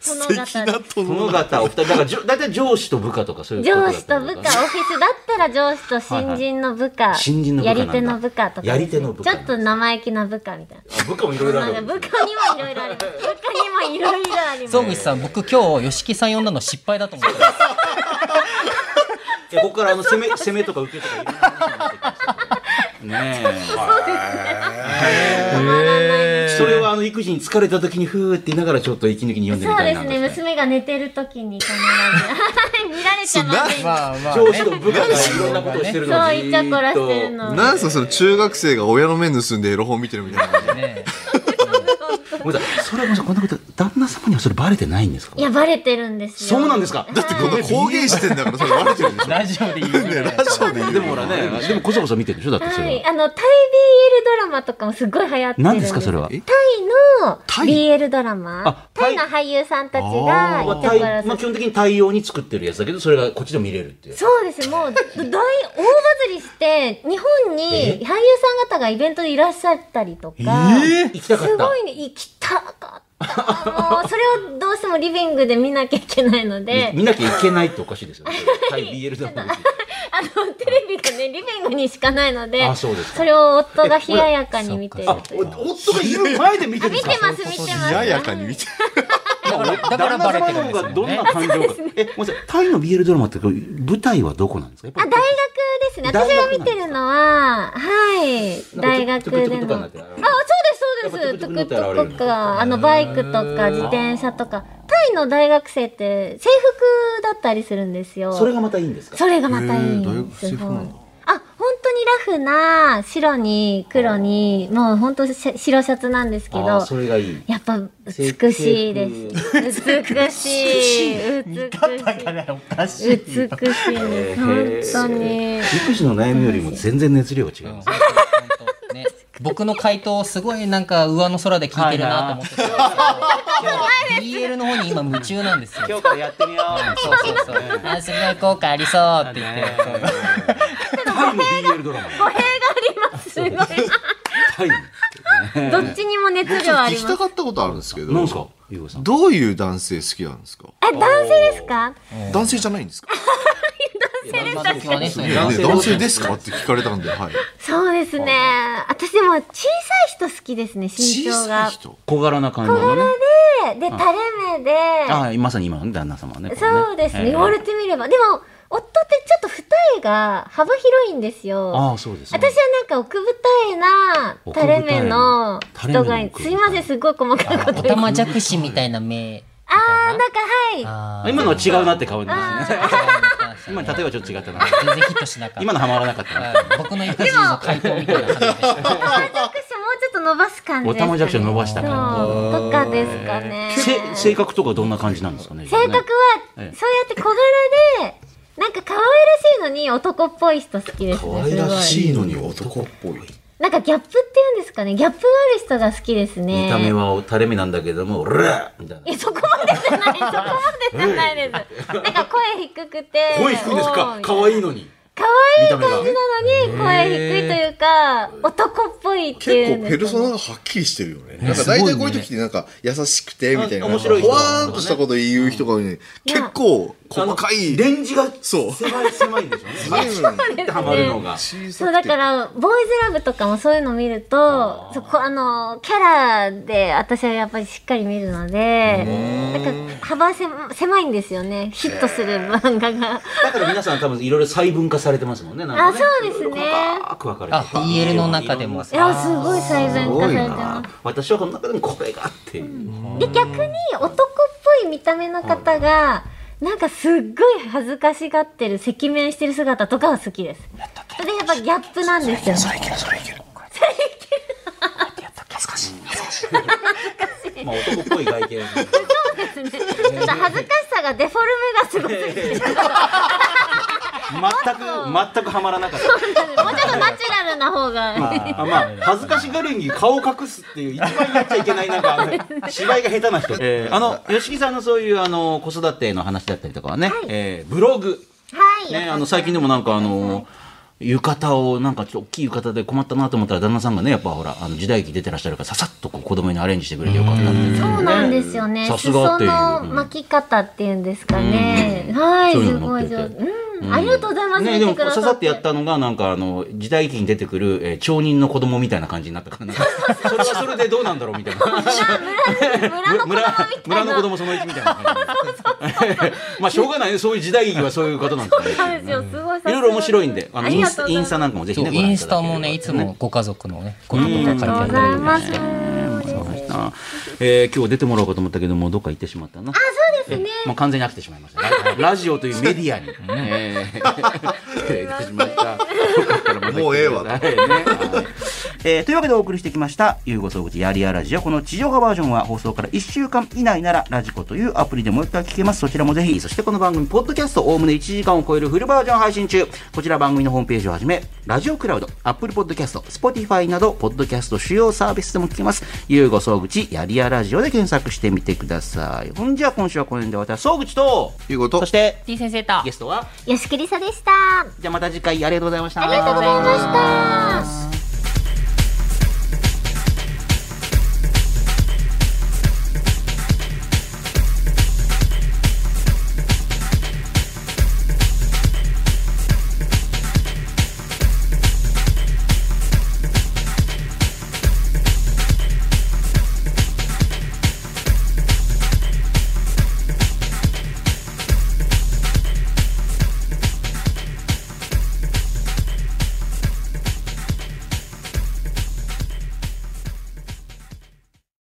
Speaker 4: 殿方で
Speaker 1: 殿方。お二人だからじょ大体上司と部下とかそういう
Speaker 4: 上司と部下、オフィスだったら上司と新人の部下、
Speaker 1: 新人の
Speaker 4: やり手の部下とか。ですね、
Speaker 1: やり手の部下。
Speaker 4: ちょっと生意気な部下みたいな。
Speaker 1: あ部下もいろいろある。
Speaker 4: 部下にもいろいろあります。部下にもいろいろあります。
Speaker 3: 総口さん、僕今日、吉木さん呼んだの失敗だと思ってます。
Speaker 1: ここからあの攻め攻めとか受けとかいろんな話になってきますからねえそれはあの育児に疲れた時にふーって言いながらちょっと息抜きに読んでみたいな
Speaker 4: そうですね。娘が寝てる時に必ず 見られちゃません。
Speaker 3: まあま
Speaker 1: 上司と部下がいろんなことをしてるのを
Speaker 4: そう、
Speaker 1: じ
Speaker 4: イチャコラしてるの。
Speaker 2: なんすかその中学生が親の目盗んでエロ本見てるみたいな感じ。
Speaker 3: ね
Speaker 1: とごめんなさいそれはごめんなさいこんなこと旦那様にはそれバレてないんですか？
Speaker 4: いや、バレてるんですよ。
Speaker 1: そうなんですか？
Speaker 2: だってこの公言してんだからそれバレてるでしょ。
Speaker 3: ラジオで言う
Speaker 2: ね。ラジオで言う。
Speaker 1: でもほらねでもこそこそ見てるでしょ？だってそれは、
Speaker 4: はい。あの、タイ BL ドラマとかもすごい流行ってるんです
Speaker 1: 何ですかそれは？
Speaker 2: え
Speaker 4: タイの
Speaker 2: タイ
Speaker 4: ？BL ドラマ。
Speaker 1: あ
Speaker 4: タイ？の俳優さんたちが
Speaker 2: あ
Speaker 1: まあ基本的に対応に作ってるやつだけどそれがこっちでも見れるっていう。
Speaker 4: そうです。もう、大、大バズりして、日本に俳優さん方がイベントでいらっしゃったりとか、
Speaker 1: 行きたかった。
Speaker 4: すごいね、行きたかった。もう、それをどうしてもリビングで見なきゃいけないので、
Speaker 1: 見なきゃいけないっておかしいですよね。対 BL ドラマ見て
Speaker 4: あの、テレビがね、リビングにしかないので、
Speaker 1: あそうですか
Speaker 4: それを夫が冷ややかに見てる
Speaker 1: あ
Speaker 4: という。
Speaker 1: お夫がいる前で見てるんですか？
Speaker 4: 見てます、見てます。
Speaker 2: 冷ややかに見て
Speaker 3: だからだからバレてるんですよ
Speaker 1: 旦那様の方がどんな
Speaker 3: ね。
Speaker 1: 感情か。え、ごめんなさい。タイの BL ドラマって舞台はどこなんですか？
Speaker 4: あ、
Speaker 1: り
Speaker 4: 大学ですね。私が見てるのは、はい、大学での。あ、そうです、そうです。トゥクトゥクとか、あの、バイクとか、自転車とか。タイの大学生って制服だったりするんですよ。
Speaker 1: それがまたいいんですか？
Speaker 4: それがまたいいす
Speaker 2: 制服なんだ
Speaker 4: あ、本当にラフな白に黒に、もう本当し白シャツなんですけど
Speaker 1: それがいい。
Speaker 4: やっぱ美しいです。美しい。美しい。美しい。美しいです。本当に。
Speaker 1: 育児の悩みよりも全然熱量が違います。
Speaker 3: ね、僕の回答をすごいなんか上の空で聞いてるなと思ってたんですけど、BL の方に今夢中なんですよ。
Speaker 1: 今日からやってみよう。
Speaker 3: そうそうそう。あ、すごい効果ありそうって言って。そう
Speaker 1: タイの BL ドラマ。
Speaker 4: 語弊があります。すごい。
Speaker 1: タイ。
Speaker 4: どっちにも熱量あ
Speaker 2: 聞き
Speaker 4: ります。
Speaker 2: たかったことあるんですけど
Speaker 1: なんですか？ゆうこさん。
Speaker 2: どういう男性好きなんですか？
Speaker 4: え、男性ですか？
Speaker 2: 男性じゃないんですか？
Speaker 1: 男性
Speaker 2: ですかって聞かれたんではい
Speaker 4: そうですね。私でも小さい人好きですね、身
Speaker 2: 小
Speaker 4: 長が。
Speaker 2: さい人？
Speaker 1: 小柄な感じのね。
Speaker 4: で、で、垂れ目で。
Speaker 1: ああ、まさに今のね旦那様はね。これ
Speaker 4: そうですね、
Speaker 1: ええ
Speaker 4: 言われてみれば。でも、夫ってちょっと二重が幅広いんですよ。
Speaker 1: ああ、そうですね。
Speaker 4: 私はなんか奥二重な垂れ目の人がすいません、すごい細かいこと
Speaker 3: お
Speaker 4: 言って。
Speaker 3: 玉じゃくしみたいな目。
Speaker 4: あー、なんかはい。
Speaker 1: 今のは違うなって顔になりますね。
Speaker 3: 全
Speaker 1: 今の例えばちょっと違ったな。
Speaker 3: 然ヒットしなかった。
Speaker 1: 今のはまらなかった
Speaker 3: 僕の育児の回答みたいな感じでした。
Speaker 4: お玉じゃくしもうちょっと伸ばす感じ
Speaker 1: お
Speaker 4: ですかね。
Speaker 1: 玉じゃくしを伸ばした感
Speaker 4: そうとかですかね。
Speaker 1: せ性格とかどんな感じなんですかね。
Speaker 4: 性格は、そうや
Speaker 1: ええ
Speaker 4: って小柄で、なんか可愛らしいのに男っぽい人好きですね。
Speaker 2: 可愛ら
Speaker 4: す
Speaker 2: しいのに男っぽい
Speaker 4: なんかギャップって言うんですかね。ギャップがある人が好きですね。
Speaker 1: 見た目は垂れ目なんだけども、俺らみたいな。
Speaker 4: え、そこまでじゃない、そこまでじゃないです。なんか声低くて。
Speaker 1: 声低いんですか？可愛いのに。
Speaker 4: 可愛い感じなのに声低いというか男っぽいってい
Speaker 2: 結構
Speaker 4: うんですかね
Speaker 2: ペルソナがはっきりしてるよね。なんか大体こういう時ってなんか優しくてみたいな。
Speaker 1: あ面白い
Speaker 2: わーんとしたこと言う人が多いのに、結構細かい。
Speaker 1: レンジが
Speaker 2: そう。
Speaker 1: 狭い狭いんでしょ うね。ハマるのが。
Speaker 2: 小さくて
Speaker 4: そうだからボーイズラブとかもそういうの見るとそこあのキャラで私はやっぱりしっかり見るのでなんか幅せ狭いんですよねヒットする漫画が
Speaker 1: だから皆さん多分いろいろ細分化されてますもんね。なんかね。
Speaker 4: あそうですね。
Speaker 1: 細かく分かれて
Speaker 3: あ BL の中でも
Speaker 4: いやすごい細分化されてま
Speaker 1: 私はこの中でもこれがあって。いう。
Speaker 4: すで逆に男っぽい見た目の方がなんかすっごい恥ずかしがってる赤面してる姿とかは好きです。それでやっぱギャップなんですよ。ね
Speaker 2: いける、それいける。
Speaker 1: まあ男っぽい外見。
Speaker 4: ちょっと恥ずかしさがデフォルメがすごすぎて。
Speaker 1: 全く全くハマらなかった。
Speaker 4: もうちょっとナチュラルな方が。
Speaker 1: あまあ、恥ずかしがるに顔を隠すっていう一番やっちゃいけないなんか芝居が下手な人、えーあの吉木さんのそういうあの子育ての話だったりとかはね、えーブログ、
Speaker 4: はい。
Speaker 1: ね、あの最近でもなんかあの浴衣をなんかちょっと大きい浴衣で困ったなと思ったら旦那さんがねやっぱほらあの時代劇出てらっしゃるからささっとこう子供にアレンジしてくれてよかったっていう
Speaker 4: そうなんですよね。
Speaker 1: さす
Speaker 4: 裾
Speaker 1: がっていう。
Speaker 4: の巻き方っていうんですかね。はい、すごい上手。うん、ありがとうございます。
Speaker 1: ね、でも
Speaker 4: 見てくだ
Speaker 1: ささってや
Speaker 4: っ
Speaker 1: たのがなんかあの時代劇に出てくる、えー町人の子供みたいな感じになったからなんかそれはそれでどうなんだろうみたいな。
Speaker 4: 村の子供みたいな。
Speaker 1: 村の子供その1みたいな感じ。まあしょうがないね。そういう時代劇はそういうことなんですね
Speaker 4: い。
Speaker 1: いろいろ面白いんであの
Speaker 4: あ
Speaker 1: インインスタなんかもぜひね
Speaker 3: インスタもねいつもご家族のねこととか書いて
Speaker 4: ありがとうございます。
Speaker 1: そうでしたえー今日出てもらおうかと思ったけどもどっか行ってしまったな。
Speaker 4: あ、ですね。
Speaker 1: もう完全に飽きてしまいました。ラ ラジオというメディアに。えー失礼いたしました。
Speaker 2: もうええわ
Speaker 1: えーというわけでお送りしてきました、ゆうご総口やりやラジオ。この地上波バージョンは放送から1週間以内なら、 radiko というアプリでもう一回聞けます。そちらもぜひ。そしてこの番組、ポッドキャスト、おおむね1時間を超えるフルバージョン配信中。こちら番組のホームページをはじめ、ラジオクラウド、 Apple Podcast、 Spotify など、ポッドキャスト主要サービスでも聞けます。ゆうご総口やりやラジオで検索してみてください。ほんじゃ、今週はこの辺で私、総口と、
Speaker 2: いうこと
Speaker 1: そし。て、
Speaker 3: T 先生と
Speaker 1: ゲストは、
Speaker 4: 吉木りさでした。
Speaker 1: じゃあまた次回ありがとうございました。
Speaker 4: ありがとうございました。